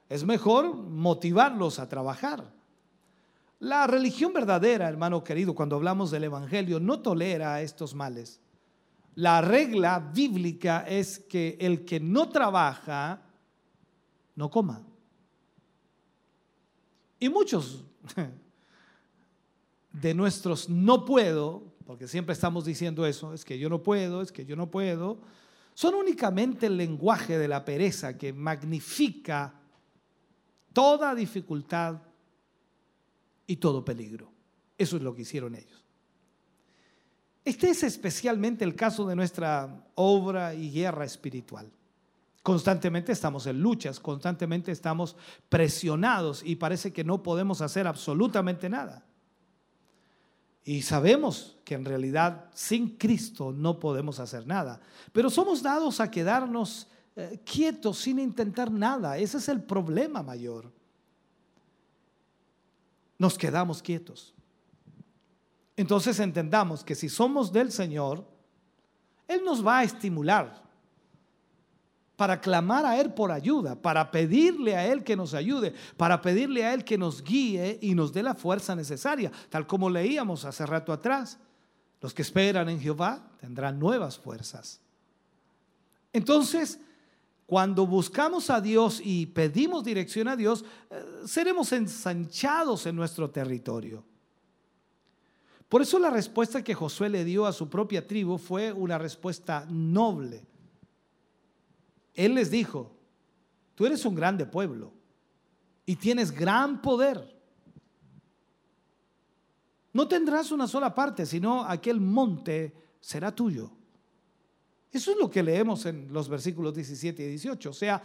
es mejor motivarlos a trabajar. La religión verdadera, hermano querido, cuando hablamos del Evangelio, no tolera estos males. La regla bíblica es que el que no trabaja, no coma. Y muchos de nuestros no puedo, porque siempre estamos diciendo eso, es que yo no puedo, es que yo no puedo, son únicamente el lenguaje de la pereza que magnifica toda dificultad y todo peligro. Eso es lo que hicieron ellos. Este es especialmente el caso de nuestra obra y guerra espiritual. Constantemente estamos en luchas, constantemente estamos presionados y parece que no podemos hacer absolutamente nada. Y sabemos que en realidad sin Cristo no podemos hacer nada. Pero somos dados a quedarnos eh, quietos sin intentar nada. Ese es el problema mayor. Nos quedamos quietos. Entonces entendamos que si somos del Señor, Él nos va a estimular para clamar a Él por ayuda, para pedirle a Él que nos ayude, para pedirle a Él que nos guíe y nos dé la fuerza necesaria, tal como leíamos hace rato atrás. Los que esperan en Jehová tendrán nuevas fuerzas. Entonces, cuando buscamos a Dios y pedimos dirección a Dios, eh, seremos ensanchados en nuestro territorio. Por eso la respuesta que Josué le dio a su propia tribu fue una respuesta noble. Él les dijo, tú eres un grande pueblo y tienes gran poder. No tendrás una sola parte, sino aquel monte será tuyo. Eso es lo que leemos en los versículos 17 y 18. O sea,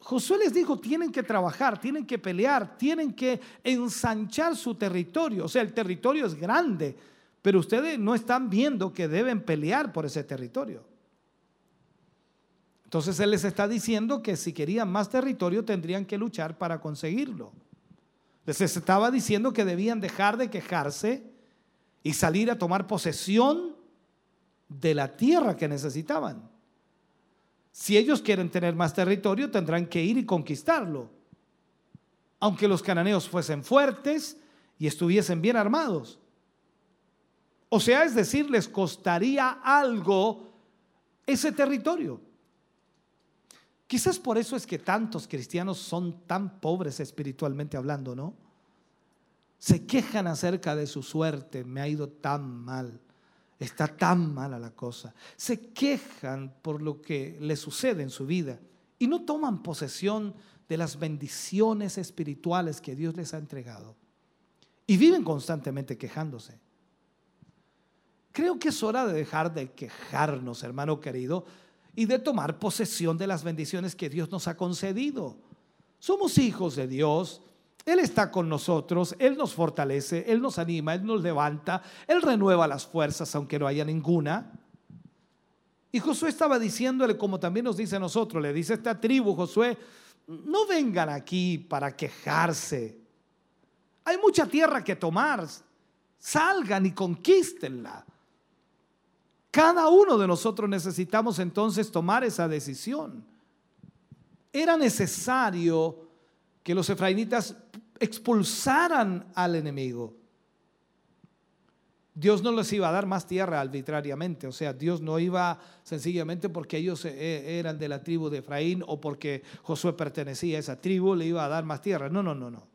Josué les dijo, tienen que trabajar, tienen que pelear, tienen que ensanchar su territorio. O sea, el territorio es grande, pero ustedes no están viendo que deben pelear por ese territorio. Entonces Él les está diciendo que si querían más territorio tendrían que luchar para conseguirlo. Les estaba diciendo que debían dejar de quejarse y salir a tomar posesión de la tierra que necesitaban. Si ellos quieren tener más territorio, tendrán que ir y conquistarlo. Aunque los cananeos fuesen fuertes y estuviesen bien armados. O sea, es decir, les costaría algo ese territorio. Quizás por eso es que tantos cristianos son tan pobres espiritualmente hablando, ¿no? Se quejan acerca de su suerte, me ha ido tan mal, está tan mala la cosa. Se quejan por lo que le sucede en su vida y no toman posesión de las bendiciones espirituales que Dios les ha entregado. Y viven constantemente quejándose. Creo que es hora de dejar de quejarnos, hermano querido, y de tomar posesión de las bendiciones que Dios nos ha concedido. Somos hijos de Dios. Él está con nosotros, Él nos fortalece, Él nos anima, Él nos levanta, Él renueva las fuerzas aunque no haya ninguna. Y Josué estaba diciéndole, como también nos dice a nosotros, le dice a esta tribu, Josué, no vengan aquí para quejarse. Hay mucha tierra que tomar. Salgan y conquístenla. Cada uno de nosotros necesitamos entonces tomar esa decisión. Era necesario que los efraínitas expulsaran al enemigo. Dios no les iba a dar más tierra arbitrariamente, o sea, Dios no iba sencillamente porque ellos eh, eran de la tribu de Efraín o porque Josué pertenecía a esa tribu, le iba a dar más tierra. No, no, no, no.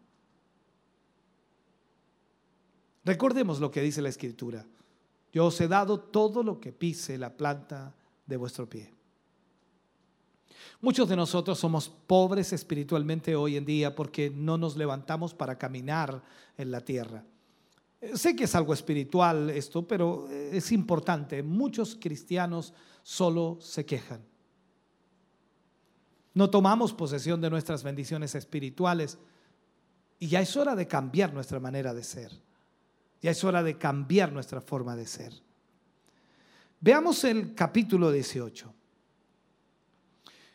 Recordemos lo que dice la Escritura. Yo os he dado todo lo que pise la planta de vuestro pie. Muchos de nosotros somos pobres espiritualmente hoy en día porque no nos levantamos para caminar en la tierra. Sé que es algo espiritual esto, pero es importante. Muchos cristianos solo se quejan. No tomamos posesión de nuestras bendiciones espirituales y ya es hora de cambiar nuestra manera de ser. Ya es hora de cambiar nuestra forma de ser. Veamos el capítulo 18.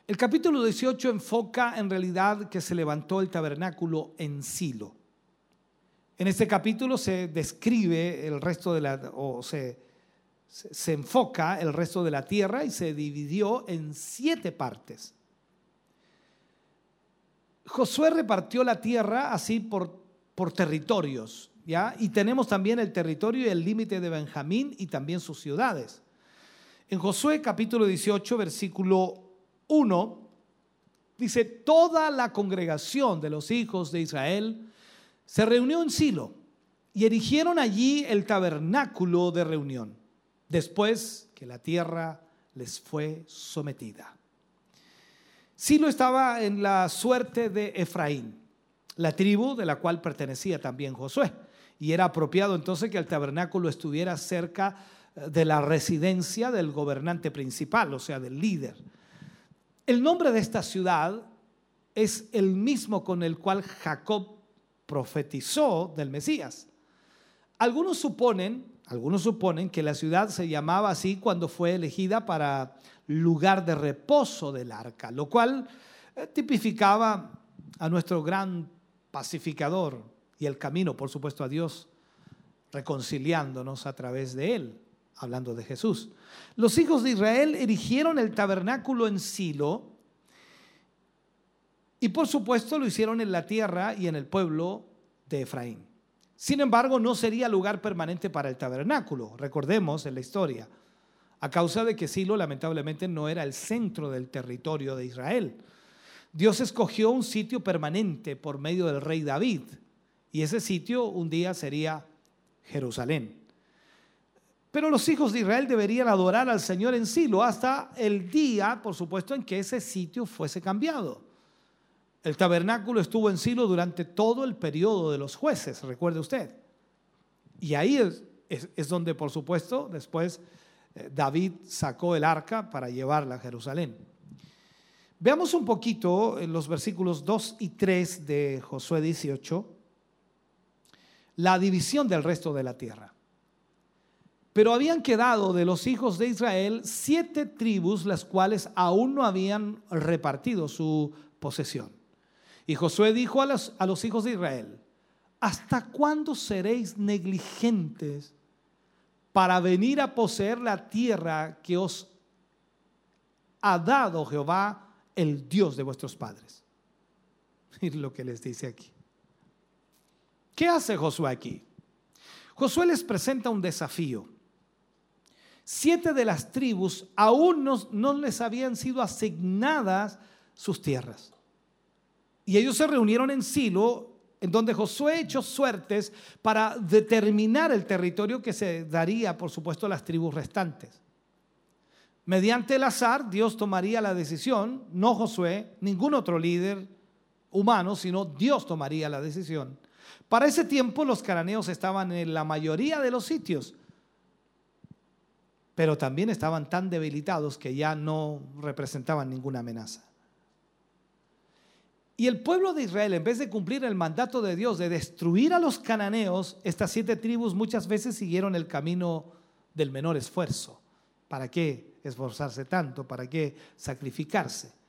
El capítulo 18 enfoca en realidad que se levantó el tabernáculo en Silo. En este capítulo se describe el resto de la, o se, se enfoca el resto de la tierra y se dividió en siete partes. Josué repartió la tierra así por, por territorios. Y tenemos también el territorio y el límite de Benjamín y también sus ciudades. En Josué capítulo 18, versículo 1, dice, toda la congregación de los hijos de Israel se reunió en Silo y erigieron allí el tabernáculo de reunión, después que la tierra les fue sometida. Silo estaba en la suerte de Efraín, la tribu de la cual pertenecía también Josué y era apropiado entonces que el tabernáculo estuviera cerca eh, de la residencia del gobernante principal, o sea, del líder. El nombre de esta ciudad es el mismo con el cual Jacob profetizó del Mesías. Algunos suponen, algunos suponen que la ciudad se llamaba así cuando fue elegida para lugar de reposo del arca, lo cual eh, tipificaba a nuestro gran pacificador, y el camino, por supuesto, a Dios, reconciliándonos a través de Él, hablando de Jesús. Los hijos de Israel erigieron el tabernáculo en Silo y por supuesto lo hicieron en la tierra y en el pueblo de Efraín. Sin embargo, no sería lugar permanente para el tabernáculo, recordemos en la historia, a causa de que Silo lamentablemente no era el centro del territorio de Israel. Dios escogió un sitio permanente por medio del rey David, y ese sitio un día sería Jerusalén. Pero los hijos de Israel deberían adorar al Señor en Silo hasta el día, por supuesto, en que ese sitio fuese cambiado. El tabernáculo estuvo en Silo durante todo el periodo de los jueces, recuerde usted. Y ahí es, donde, por supuesto, después eh, David sacó el arca para llevarla a Jerusalén. Veamos un poquito en los versículos 2 y 3 de Josué 18 la división del resto de la tierra. Pero habían quedado de los hijos de Israel siete tribus, las cuales aún no habían repartido su posesión. Y Josué dijo a los, a los hijos de Israel, ¿hasta cuándo seréis negligentes para venir a poseer la tierra que os ha dado Jehová, el Dios de vuestros padres? Miren lo que les dice aquí. ¿Qué hace Josué aquí? Josué les presenta un desafío. Siete de las tribus aún no, les habían sido asignadas sus tierras. Y ellos se reunieron en Silo en donde Josué echó suertes para determinar el territorio que se daría, por supuesto, a las tribus restantes. Mediante el azar, Dios tomaría la decisión, no Josué, ningún otro líder humano, sino Dios tomaría la decisión. Para ese tiempo los cananeos estaban en la mayoría de los sitios, pero también estaban tan debilitados que ya no representaban ninguna amenaza. Y el pueblo de Israel, en vez de cumplir el mandato de Dios de destruir a los cananeos, estas siete tribus muchas veces siguieron el camino del menor esfuerzo. ¿Para qué esforzarse tanto? ¿Para qué sacrificarse?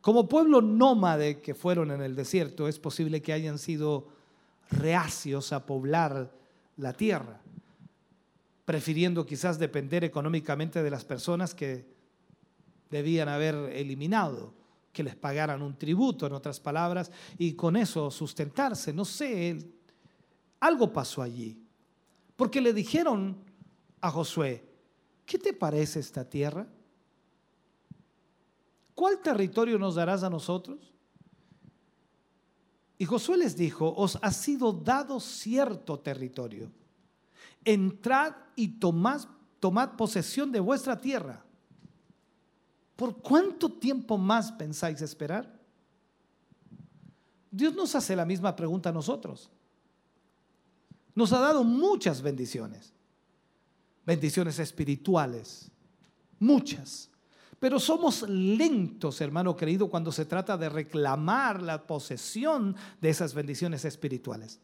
Como pueblo nómade que fueron en el desierto, es posible que hayan sido reacios a poblar la tierra, prefiriendo quizás depender económicamente de las personas que debían haber eliminado, que les pagaran un tributo, en otras palabras, y con eso sustentarse. No sé, algo pasó allí. Porque le dijeron a Josué, ¿qué te parece esta tierra? ¿Cuál territorio nos darás a nosotros? Y Josué les dijo, os ha sido dado cierto territorio. Entrad y tomad, posesión de vuestra tierra. ¿Por cuánto tiempo más pensáis esperar? Dios nos hace la misma pregunta a nosotros. Nos ha dado muchas bendiciones, bendiciones espirituales, muchas. Pero somos lentos, hermano querido, cuando se trata de reclamar la posesión de esas bendiciones espirituales.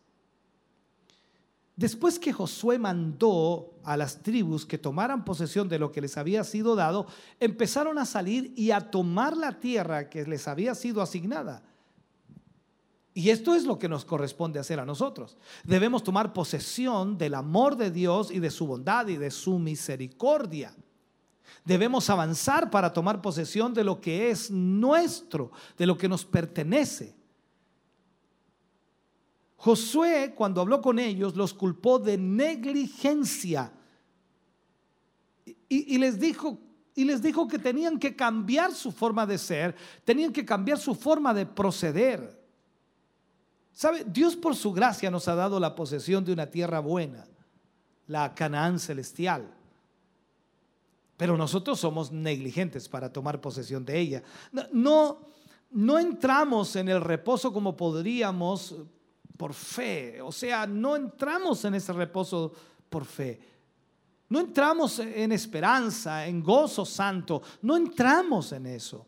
Después que Josué mandó a las tribus que tomaran posesión de lo que les había sido dado, empezaron a salir y a tomar la tierra que les había sido asignada. Y esto es lo que nos corresponde hacer a nosotros. Debemos tomar posesión del amor de Dios y de su bondad y de su misericordia. Debemos avanzar para tomar posesión de lo que es nuestro, de lo que nos pertenece. Josué, cuando habló con ellos, los culpó de negligencia y, les dijo, y les dijo que tenían que cambiar su forma de ser, tenían que cambiar su forma de proceder. ¿Sabe? Dios por su gracia nos ha dado la posesión de una tierra buena, la Canaán celestial pero nosotros somos negligentes para tomar posesión de ella. No, no entramos en el reposo como podríamos por fe, o sea, no entramos en ese reposo por fe. No entramos en esperanza, en gozo santo, no entramos en eso.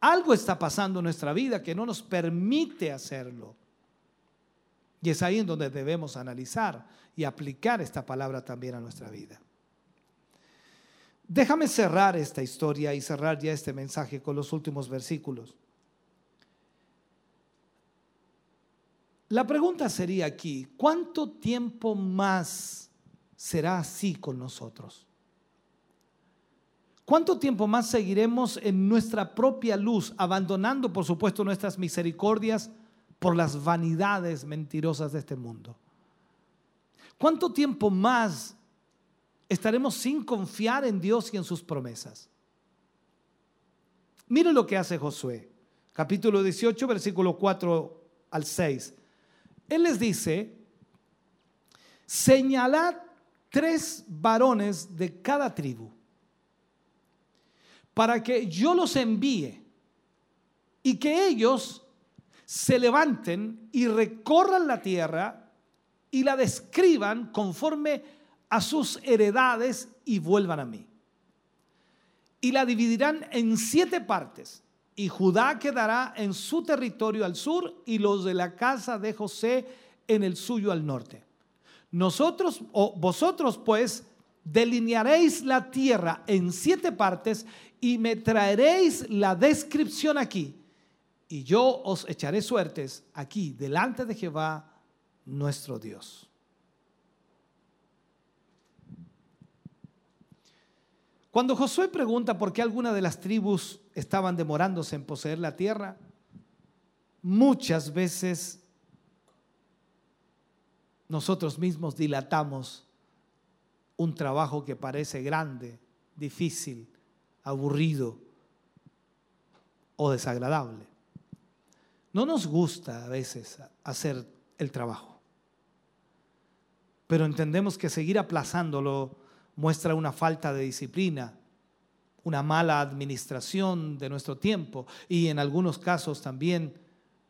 Algo está pasando en nuestra vida que no nos permite hacerlo. Y es ahí en donde debemos analizar y aplicar esta palabra también a nuestra vida. Déjame cerrar esta historia y cerrar ya este mensaje con los últimos versículos. La pregunta sería aquí, ¿cuánto tiempo más será así con nosotros? ¿Cuánto tiempo más seguiremos en nuestra propia luz, abandonando por supuesto nuestras misericordias por las vanidades mentirosas de este mundo? ¿Cuánto tiempo más estaremos sin confiar en Dios y en sus promesas. Mire lo que hace Josué, capítulo 18, versículo 4 al 6. Él les dice, señalad tres varones de cada tribu para que yo los envíe y que ellos se levanten y recorran la tierra y la describan conforme a sus heredades y vuelvan a mí. Y la dividirán en siete partes. Y Judá quedará en su territorio al sur y los de la casa de José en el suyo al norte. Nosotros o vosotros pues delinearéis la tierra en siete partes y me traeréis la descripción aquí. Y yo os echaré suertes aquí delante de Jehová nuestro Dios. Cuando Josué pregunta por qué algunas de las tribus estaban demorándose en poseer la tierra, muchas veces nosotros mismos dilatamos un trabajo que parece grande, difícil, aburrido o desagradable. No nos gusta a veces hacer el trabajo, pero entendemos que seguir aplazándolo muestra una falta de disciplina, una mala administración de nuestro tiempo y en algunos casos también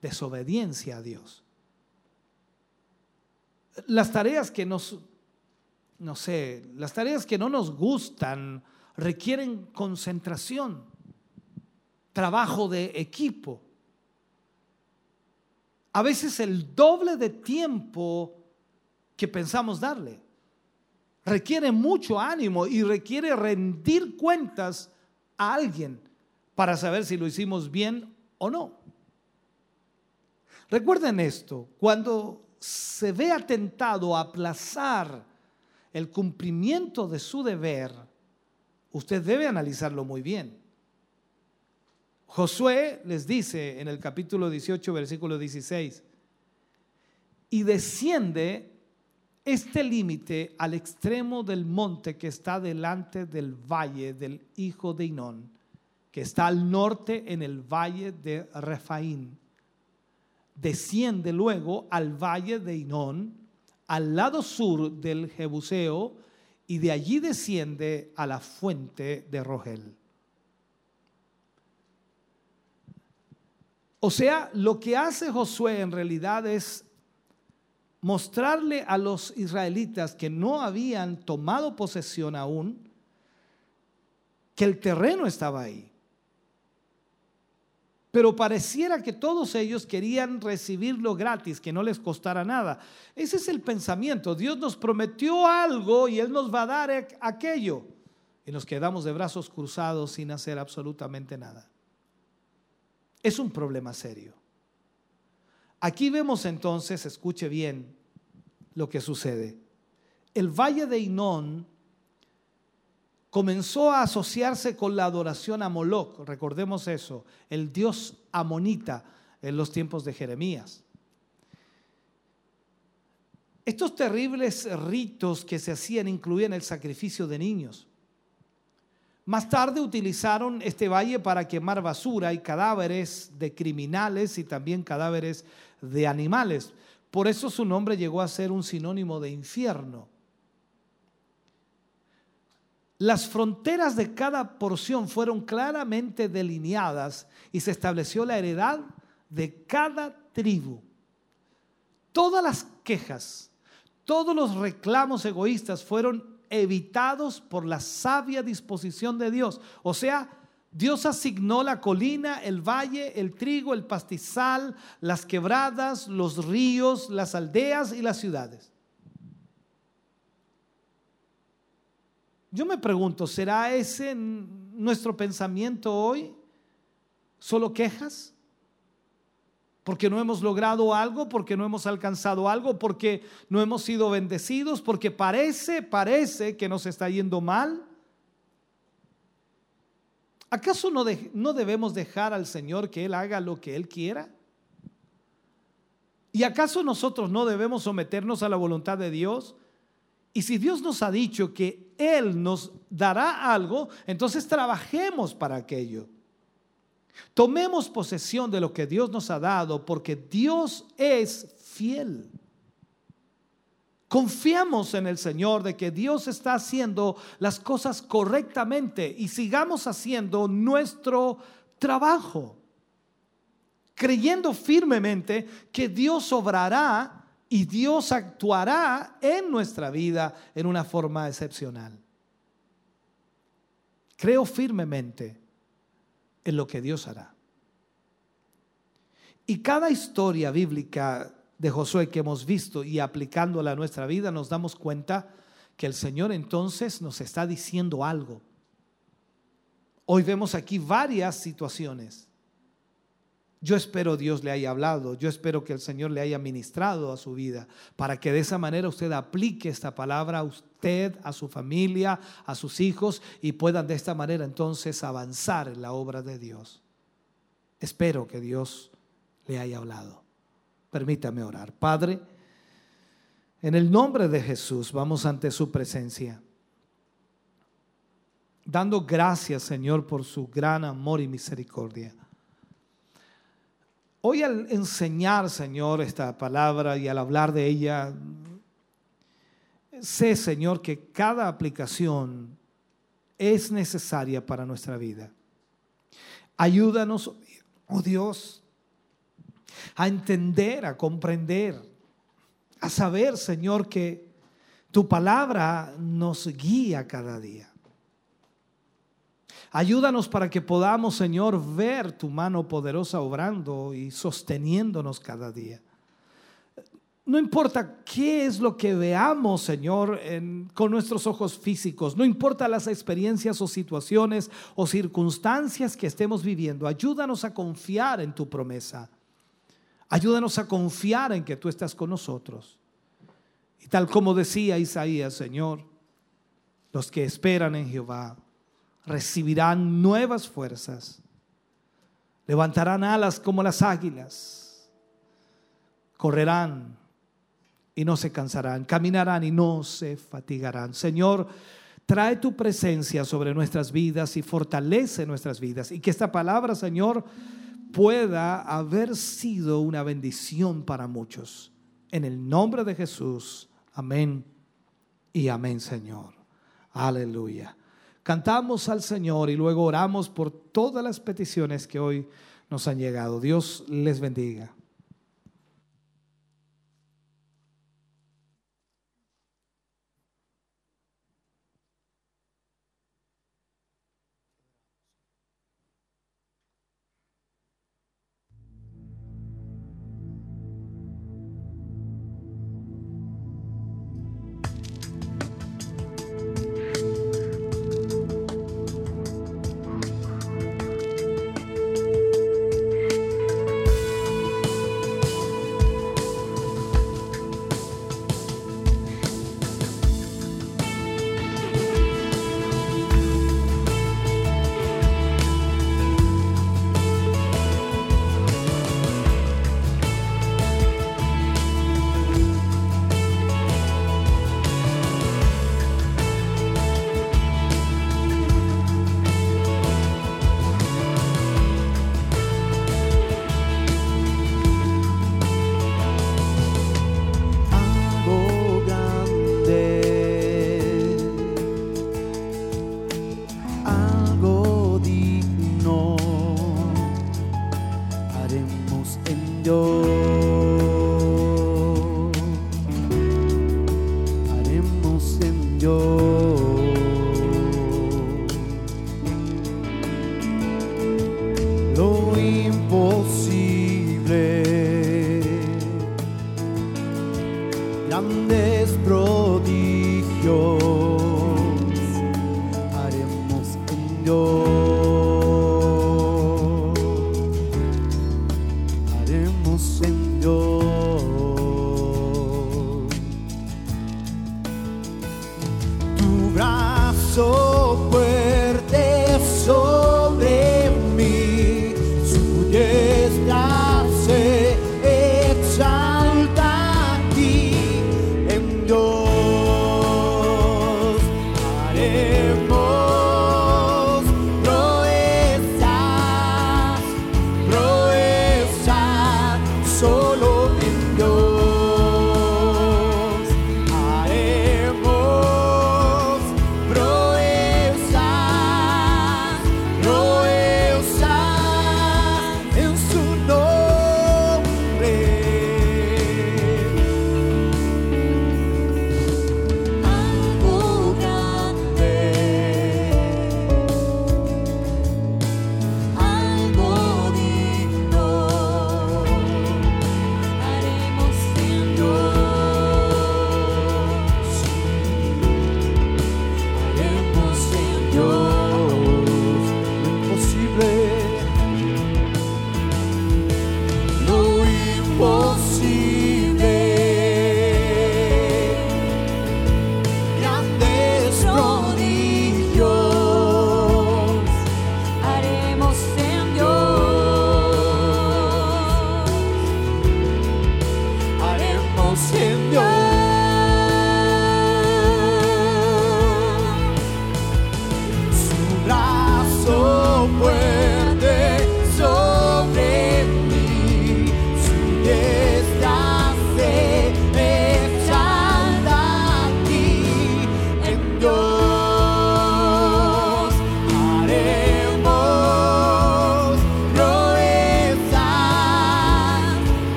desobediencia a Dios. Las tareas que nos, no sé, las tareas que no nos gustan requieren concentración, trabajo de equipo. A veces el doble de tiempo que pensamos darle. Requiere mucho ánimo y requiere rendir cuentas a alguien para saber si lo hicimos bien o no. Recuerden esto, cuando se ve atentado a aplazar el cumplimiento de su deber, usted debe analizarlo muy bien. Josué les dice en el capítulo 18, versículo 16, y desciende este límite al extremo del monte que está delante del valle del hijo de Inón, que está al norte en el valle de Refaín. Desciende luego al valle de Inón, al lado sur del Jebuseo, y de allí desciende a la fuente de Rogel. O sea, lo que hace Josué en realidad es mostrarle a los israelitas que no habían tomado posesión aún, que el terreno estaba ahí. Pero pareciera que todos ellos querían recibirlo gratis, que no les costara nada. Ese es el pensamiento. Dios nos prometió algo y Él nos va a dar aquello. Y nos quedamos de brazos cruzados sin hacer absolutamente nada es un problema serio. Aquí vemos entonces, escuche bien lo que sucede. El valle de Inón comenzó a asociarse con la adoración a Moloch, recordemos eso, el dios amonita en los tiempos de Jeremías. Estos terribles ritos que se hacían incluían el sacrificio de niños. Más tarde utilizaron este valle para quemar basura y cadáveres de criminales y también cadáveres de animales. Por eso su nombre llegó a ser un sinónimo de infierno. Las fronteras de cada porción fueron claramente delineadas y se estableció la heredad de cada tribu. Todas las quejas, todos los reclamos egoístas fueron evitados por la sabia disposición de Dios. O sea, Dios asignó la colina, el valle, el trigo, el pastizal, las quebradas, los ríos, las aldeas y las ciudades. Yo me pregunto, ¿será ese nuestro pensamiento hoy? ¿Solo quejas? Porque no hemos logrado algo, porque no hemos alcanzado algo, porque no hemos sido bendecidos, porque parece, parece que nos está yendo mal. ¿Acaso no, no debemos dejar al Señor que Él haga lo que Él quiera? ¿Y acaso nosotros no debemos someternos a la voluntad de Dios? Y si Dios nos ha dicho que Él nos dará algo, entonces trabajemos para aquello. Tomemos posesión de lo que Dios nos ha dado porque Dios es fiel. Confiamos en el Señor de que Dios está haciendo las cosas correctamente y sigamos haciendo nuestro trabajo, creyendo firmemente que Dios obrará y Dios actuará en nuestra vida en una forma excepcional. Creo firmemente en lo que Dios hará. Y cada historia bíblica de Josué que hemos visto y aplicándola a nuestra vida, nos damos cuenta que el Señor entonces nos está diciendo algo. Hoy vemos aquí varias situaciones. Yo espero Dios le haya hablado, yo espero que el Señor le haya ministrado a su vida, para que de esa manera usted aplique esta palabra a usted, a su familia, a sus hijos y puedan de esta manera entonces avanzar en la obra de Dios. Espero que Dios le haya hablado. Permítame orar. Padre, en el nombre de Jesús vamos ante su presencia, dando gracias Señor por su gran amor y misericordia. Hoy al enseñar, Señor, esta palabra y al hablar de ella, sé, Señor, que cada aplicación es necesaria para nuestra vida. Ayúdanos, oh Dios, a entender, a comprender, a saber, Señor, que tu palabra nos guía cada día. Ayúdanos para que podamos, Señor, ver tu mano poderosa obrando y sosteniéndonos cada día. No importa qué es lo que veamos, Señor, con nuestros ojos físicos. No importa las experiencias o situaciones o circunstancias que estemos viviendo. Ayúdanos a confiar en tu promesa. Ayúdanos a confiar en que tú estás con nosotros. Y tal como decía Isaías, Señor, los que esperan en Jehová recibirán nuevas fuerzas, levantarán alas como las águilas, correrán y no se cansarán, caminarán y no se fatigarán. Señor, trae tu presencia sobre nuestras vidas y fortalece nuestras vidas. Y que esta palabra, Señor, pueda haber sido una bendición para muchos. En el nombre de Jesús. Amén y amén, Señor. Aleluya. Cantamos al Señor y luego oramos por todas las peticiones que hoy nos han llegado. Dios les bendiga.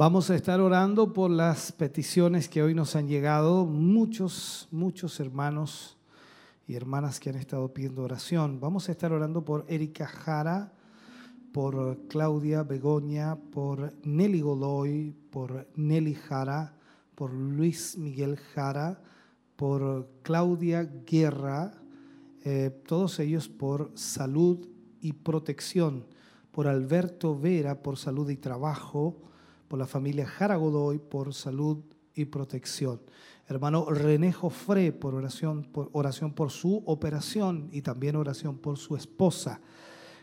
Vamos a estar orando por las peticiones que hoy nos han llegado. Muchos, muchos hermanos y hermanas que han estado pidiendo oración. Vamos a estar orando por Erika Jara, por Claudia Begoña, por Nelly Godoy, por Nelly Jara, por Luis Miguel Jara, por Claudia Guerra, eh, todos ellos por salud y protección, por Alberto Vera por salud y trabajo, por la familia Jara Godoy por salud y protección. Hermano René Jofré por oración, por oración por su operación y también oración por su esposa.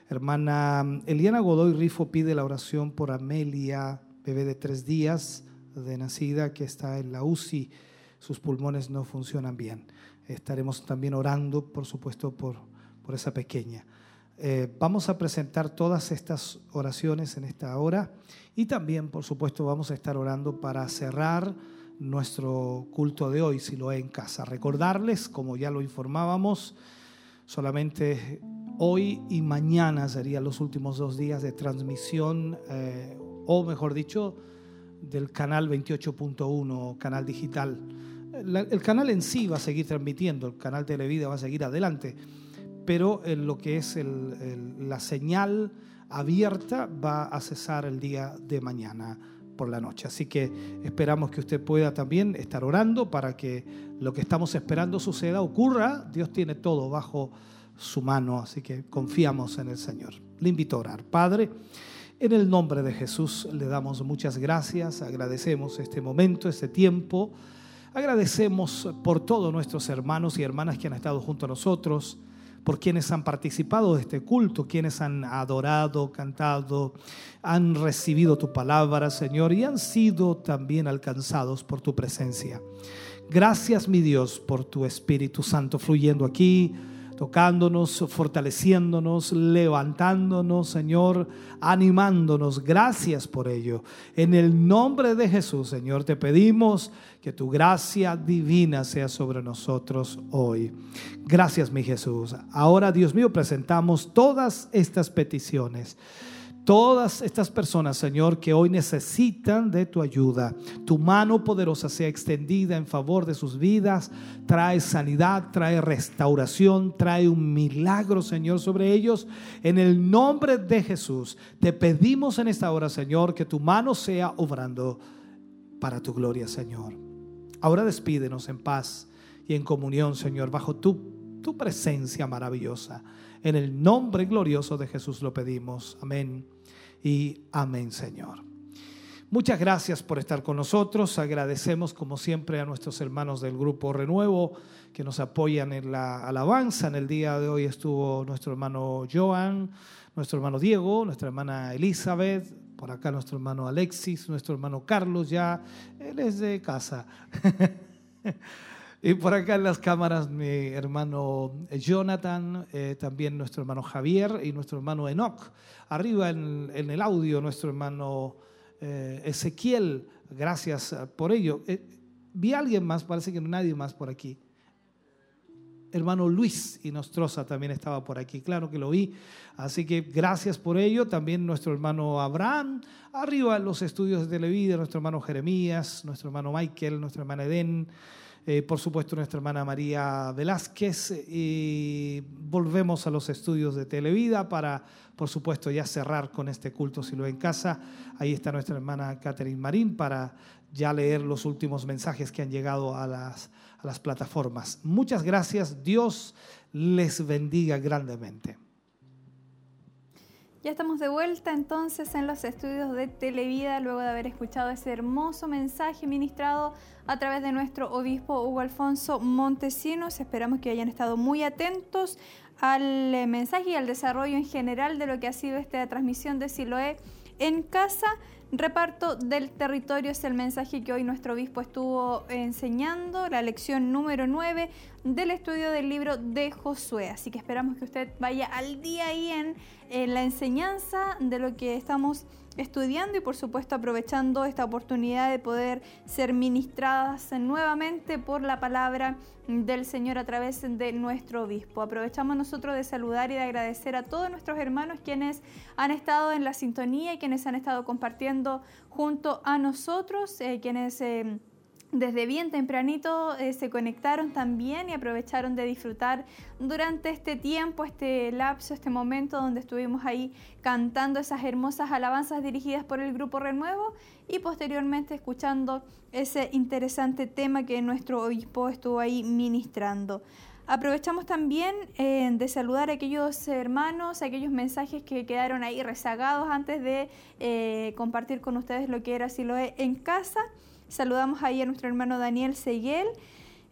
Hermana Eliana Godoy Rifo pide la oración por Amelia, bebé de tres días de nacida que está en la UCI. Sus pulmones no funcionan bien. Estaremos también orando, por supuesto, por, por esa pequeña. Eh, vamos a presentar todas estas oraciones en esta hora y también, por supuesto, vamos a estar orando para cerrar nuestro culto de hoy, si lo es en casa. Recordarles, como ya lo informábamos, solamente hoy y mañana serían los últimos dos días de transmisión, eh, o mejor dicho, del canal 28.1, canal digital. el canal en sí va a seguir transmitiendo, el canal Televida va a seguir adelante pero en lo que es la señal abierta va a cesar el día de mañana por la noche. Así que esperamos que usted pueda también estar orando para que lo que estamos esperando suceda, ocurra. Dios tiene todo bajo su mano, así que confiamos en el Señor. Le invito a orar. Padre, en el nombre de Jesús le damos muchas gracias, agradecemos este momento, este tiempo, agradecemos por todos nuestros hermanos y hermanas que han estado junto a nosotros por quienes han participado de este culto, quienes han adorado, cantado, han recibido tu palabra, Señor, y han sido también alcanzados por tu presencia. Gracias, mi Dios, por tu Espíritu Santo fluyendo aquí tocándonos, fortaleciéndonos, levantándonos, Señor, animándonos. Gracias por ello. En el nombre de Jesús, Señor, te pedimos que tu gracia divina sea sobre nosotros hoy. Gracias, mi Jesús. Ahora, Dios mío, presentamos todas estas peticiones todas estas personas, Señor, que hoy necesitan de tu ayuda. Tu mano poderosa sea extendida en favor de sus vidas. Trae sanidad, trae restauración, trae un milagro, Señor, sobre ellos. En el nombre de Jesús, te pedimos en esta hora, Señor, que tu mano sea obrando para tu gloria, Señor. Ahora despídenos en paz y en comunión, Señor, bajo tu, tu presencia maravillosa. En el nombre glorioso de Jesús lo pedimos. Amén y amén, Señor. Muchas gracias por estar con nosotros. Agradecemos como siempre a nuestros hermanos del grupo Renuevo que nos apoyan en la alabanza. En el día de hoy estuvo nuestro hermano Joan, nuestro hermano Diego, nuestra hermana Elizabeth, por acá nuestro hermano Alexis, nuestro hermano Carlos ya, él es de casa. y por acá en las cámaras mi hermano Jonathan, eh, también nuestro hermano Javier y nuestro hermano Enoch arriba en, el audio nuestro hermano eh, Ezequiel, gracias por ello. Eh, vi a alguien más, parece que no nadie más por aquí. Hermano Luis y Nostroza también estaba por aquí, claro que lo vi. Así que gracias por ello. También nuestro hermano Abraham, arriba en los estudios de Televida, nuestro hermano Jeremías, nuestro hermano Michael, nuestra hermana Eden. Eh, por supuesto nuestra hermana María Velázquez y volvemos a los estudios de Televida para por supuesto, ya cerrar con este culto si lo en casa. Ahí está nuestra hermana Catherine Marín para ya leer los últimos mensajes que han llegado a las, a las plataformas. Muchas gracias. Dios les bendiga grandemente. Ya estamos de vuelta entonces en los estudios de Televida luego de haber escuchado ese hermoso mensaje ministrado a través de nuestro obispo Hugo Alfonso Montesinos. Esperamos que hayan estado muy atentos al eh, mensaje y al desarrollo en general de lo que ha sido esta transmisión de Siloé en casa. Reparto del territorio es el mensaje que hoy nuestro obispo estuvo enseñando, la lección número 9 del estudio del libro de Josué. Así que esperamos que usted vaya al día ahí en, en la enseñanza de lo que estamos estudiando y por supuesto aprovechando esta oportunidad de poder ser ministradas nuevamente por la palabra del Señor a través de nuestro obispo. Aprovechamos nosotros de saludar y de agradecer a todos nuestros hermanos quienes han estado en la sintonía y quienes han estado compartiendo junto a nosotros, eh, quienes... Eh, desde bien tempranito eh, se conectaron también y aprovecharon de disfrutar durante este tiempo, este lapso, este momento donde estuvimos ahí cantando esas hermosas alabanzas dirigidas por el Grupo Renuevo y posteriormente escuchando ese interesante tema que nuestro obispo estuvo ahí ministrando. Aprovechamos también eh, de saludar a aquellos hermanos, aquellos mensajes que quedaron ahí rezagados antes de eh, compartir con ustedes lo que era Siloé en casa. Saludamos ahí a nuestro hermano Daniel Seguel,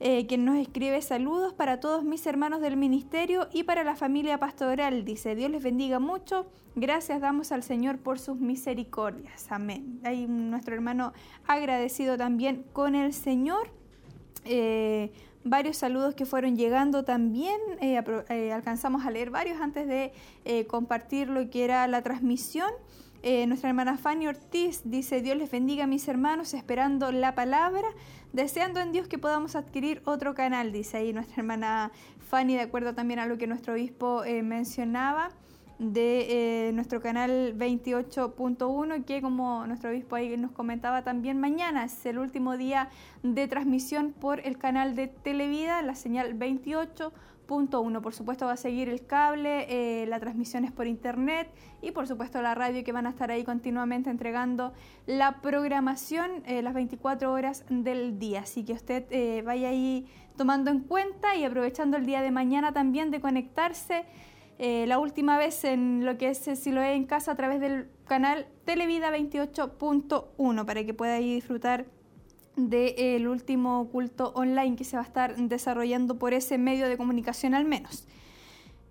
eh, quien nos escribe saludos para todos mis hermanos del ministerio y para la familia pastoral. Dice, Dios les bendiga mucho. Gracias damos al Señor por sus misericordias. Amén. Hay nuestro hermano agradecido también con el Señor. Eh, varios saludos que fueron llegando también. Eh, alcanzamos a leer varios antes de compartir lo que era la transmisión. Eh, nuestra hermana Fanny Ortiz dice, Dios les bendiga a mis hermanos, esperando la palabra, deseando en Dios que podamos adquirir otro canal, dice ahí nuestra hermana Fanny, de acuerdo también a lo que nuestro obispo eh, mencionaba de eh, nuestro canal 28.1 que como nuestro obispo ahí nos comentaba también mañana es el último día de transmisión por el canal de Televida, la señal 28 Punto uno, por supuesto va a seguir el cable, eh, la transmisión es por internet y por supuesto la radio que van a estar ahí continuamente entregando la programación eh, las 24 horas del día. Así que usted eh, vaya ahí tomando en cuenta y aprovechando el día de mañana también de conectarse la última vez en lo que es si lo en casa a través del canal Televida 28.1 para que pueda ahí disfrutar del último culto online que se va a estar desarrollando por ese medio de comunicación al menos.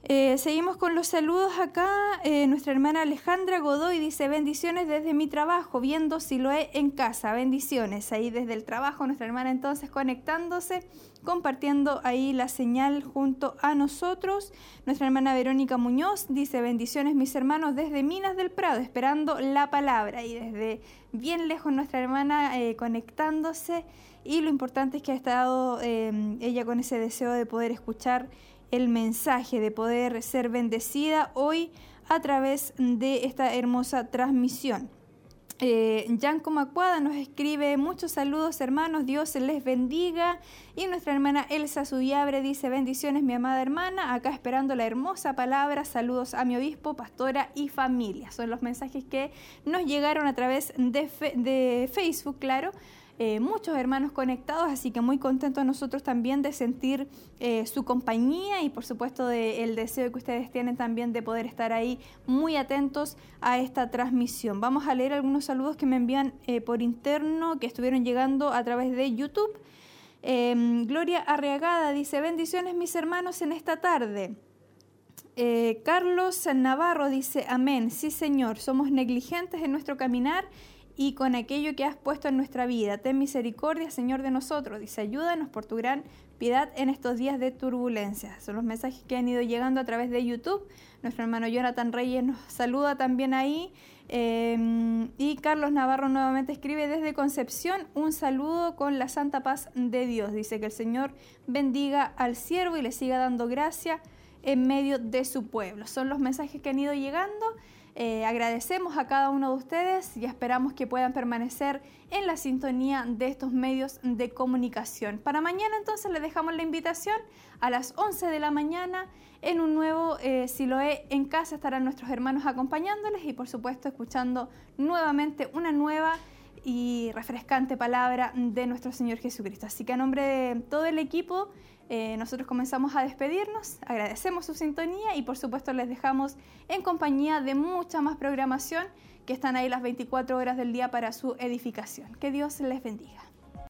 Eh, seguimos con los saludos acá. Eh, nuestra hermana Alejandra Godoy dice bendiciones desde mi trabajo, viendo si lo he en casa. Bendiciones ahí desde el trabajo. Nuestra hermana entonces conectándose, compartiendo ahí la señal junto a nosotros. Nuestra hermana Verónica Muñoz dice bendiciones mis hermanos desde Minas del Prado, esperando la palabra. Y desde bien lejos nuestra hermana eh, conectándose. Y lo importante es que ha estado ella con ese deseo de poder escuchar el mensaje de poder ser bendecida hoy a través de esta hermosa transmisión. Eh, Yanko Macuada nos escribe muchos saludos hermanos, Dios les bendiga. Y nuestra hermana Elsa Suyabre dice bendiciones mi amada hermana, acá esperando la hermosa palabra, saludos a mi obispo, pastora y familia. Son los mensajes que nos llegaron a través de Facebook, claro. Eh, muchos hermanos conectados, así que muy contentos nosotros también de sentir eh, su compañía y por supuesto del deseo que ustedes tienen también de poder estar ahí muy atentos a esta transmisión. Vamos a leer algunos saludos que me envían eh, por interno, que estuvieron llegando a través de YouTube. Em, Gloria Arriagada dice, bendiciones mis hermanos en esta tarde. Carlos Navarro dice, amén, sí Señor, somos negligentes en nuestro caminar y con aquello que has puesto en nuestra vida. Ten misericordia, Señor, de nosotros. Dice, ayúdanos por tu gran piedad en estos días de turbulencia. Son los mensajes que han ido llegando a través de YouTube. Nuestro hermano Jonathan Reyes nos saluda también ahí. Em, y Carlos Navarro nuevamente escribe desde Concepción un saludo con la santa paz de Dios. Dice que el Señor bendiga al siervo y le siga dando gracia en medio de su pueblo. Son los mensajes que han ido llegando. Eh, agradecemos a cada uno de ustedes y esperamos que puedan permanecer en la sintonía de estos medios de comunicación. Para mañana entonces les dejamos la invitación a las 11 de la mañana en un nuevo eh, Siloé en casa. Estarán nuestros hermanos acompañándoles y por supuesto escuchando nuevamente una nueva y refrescante palabra de nuestro Señor Jesucristo. Así que a nombre de todo el equipo eh, nosotros comenzamos a despedirnos, agradecemos su sintonía y por supuesto les dejamos en compañía de mucha más programación que están ahí las 24 horas del día para su edificación. Que Dios les bendiga.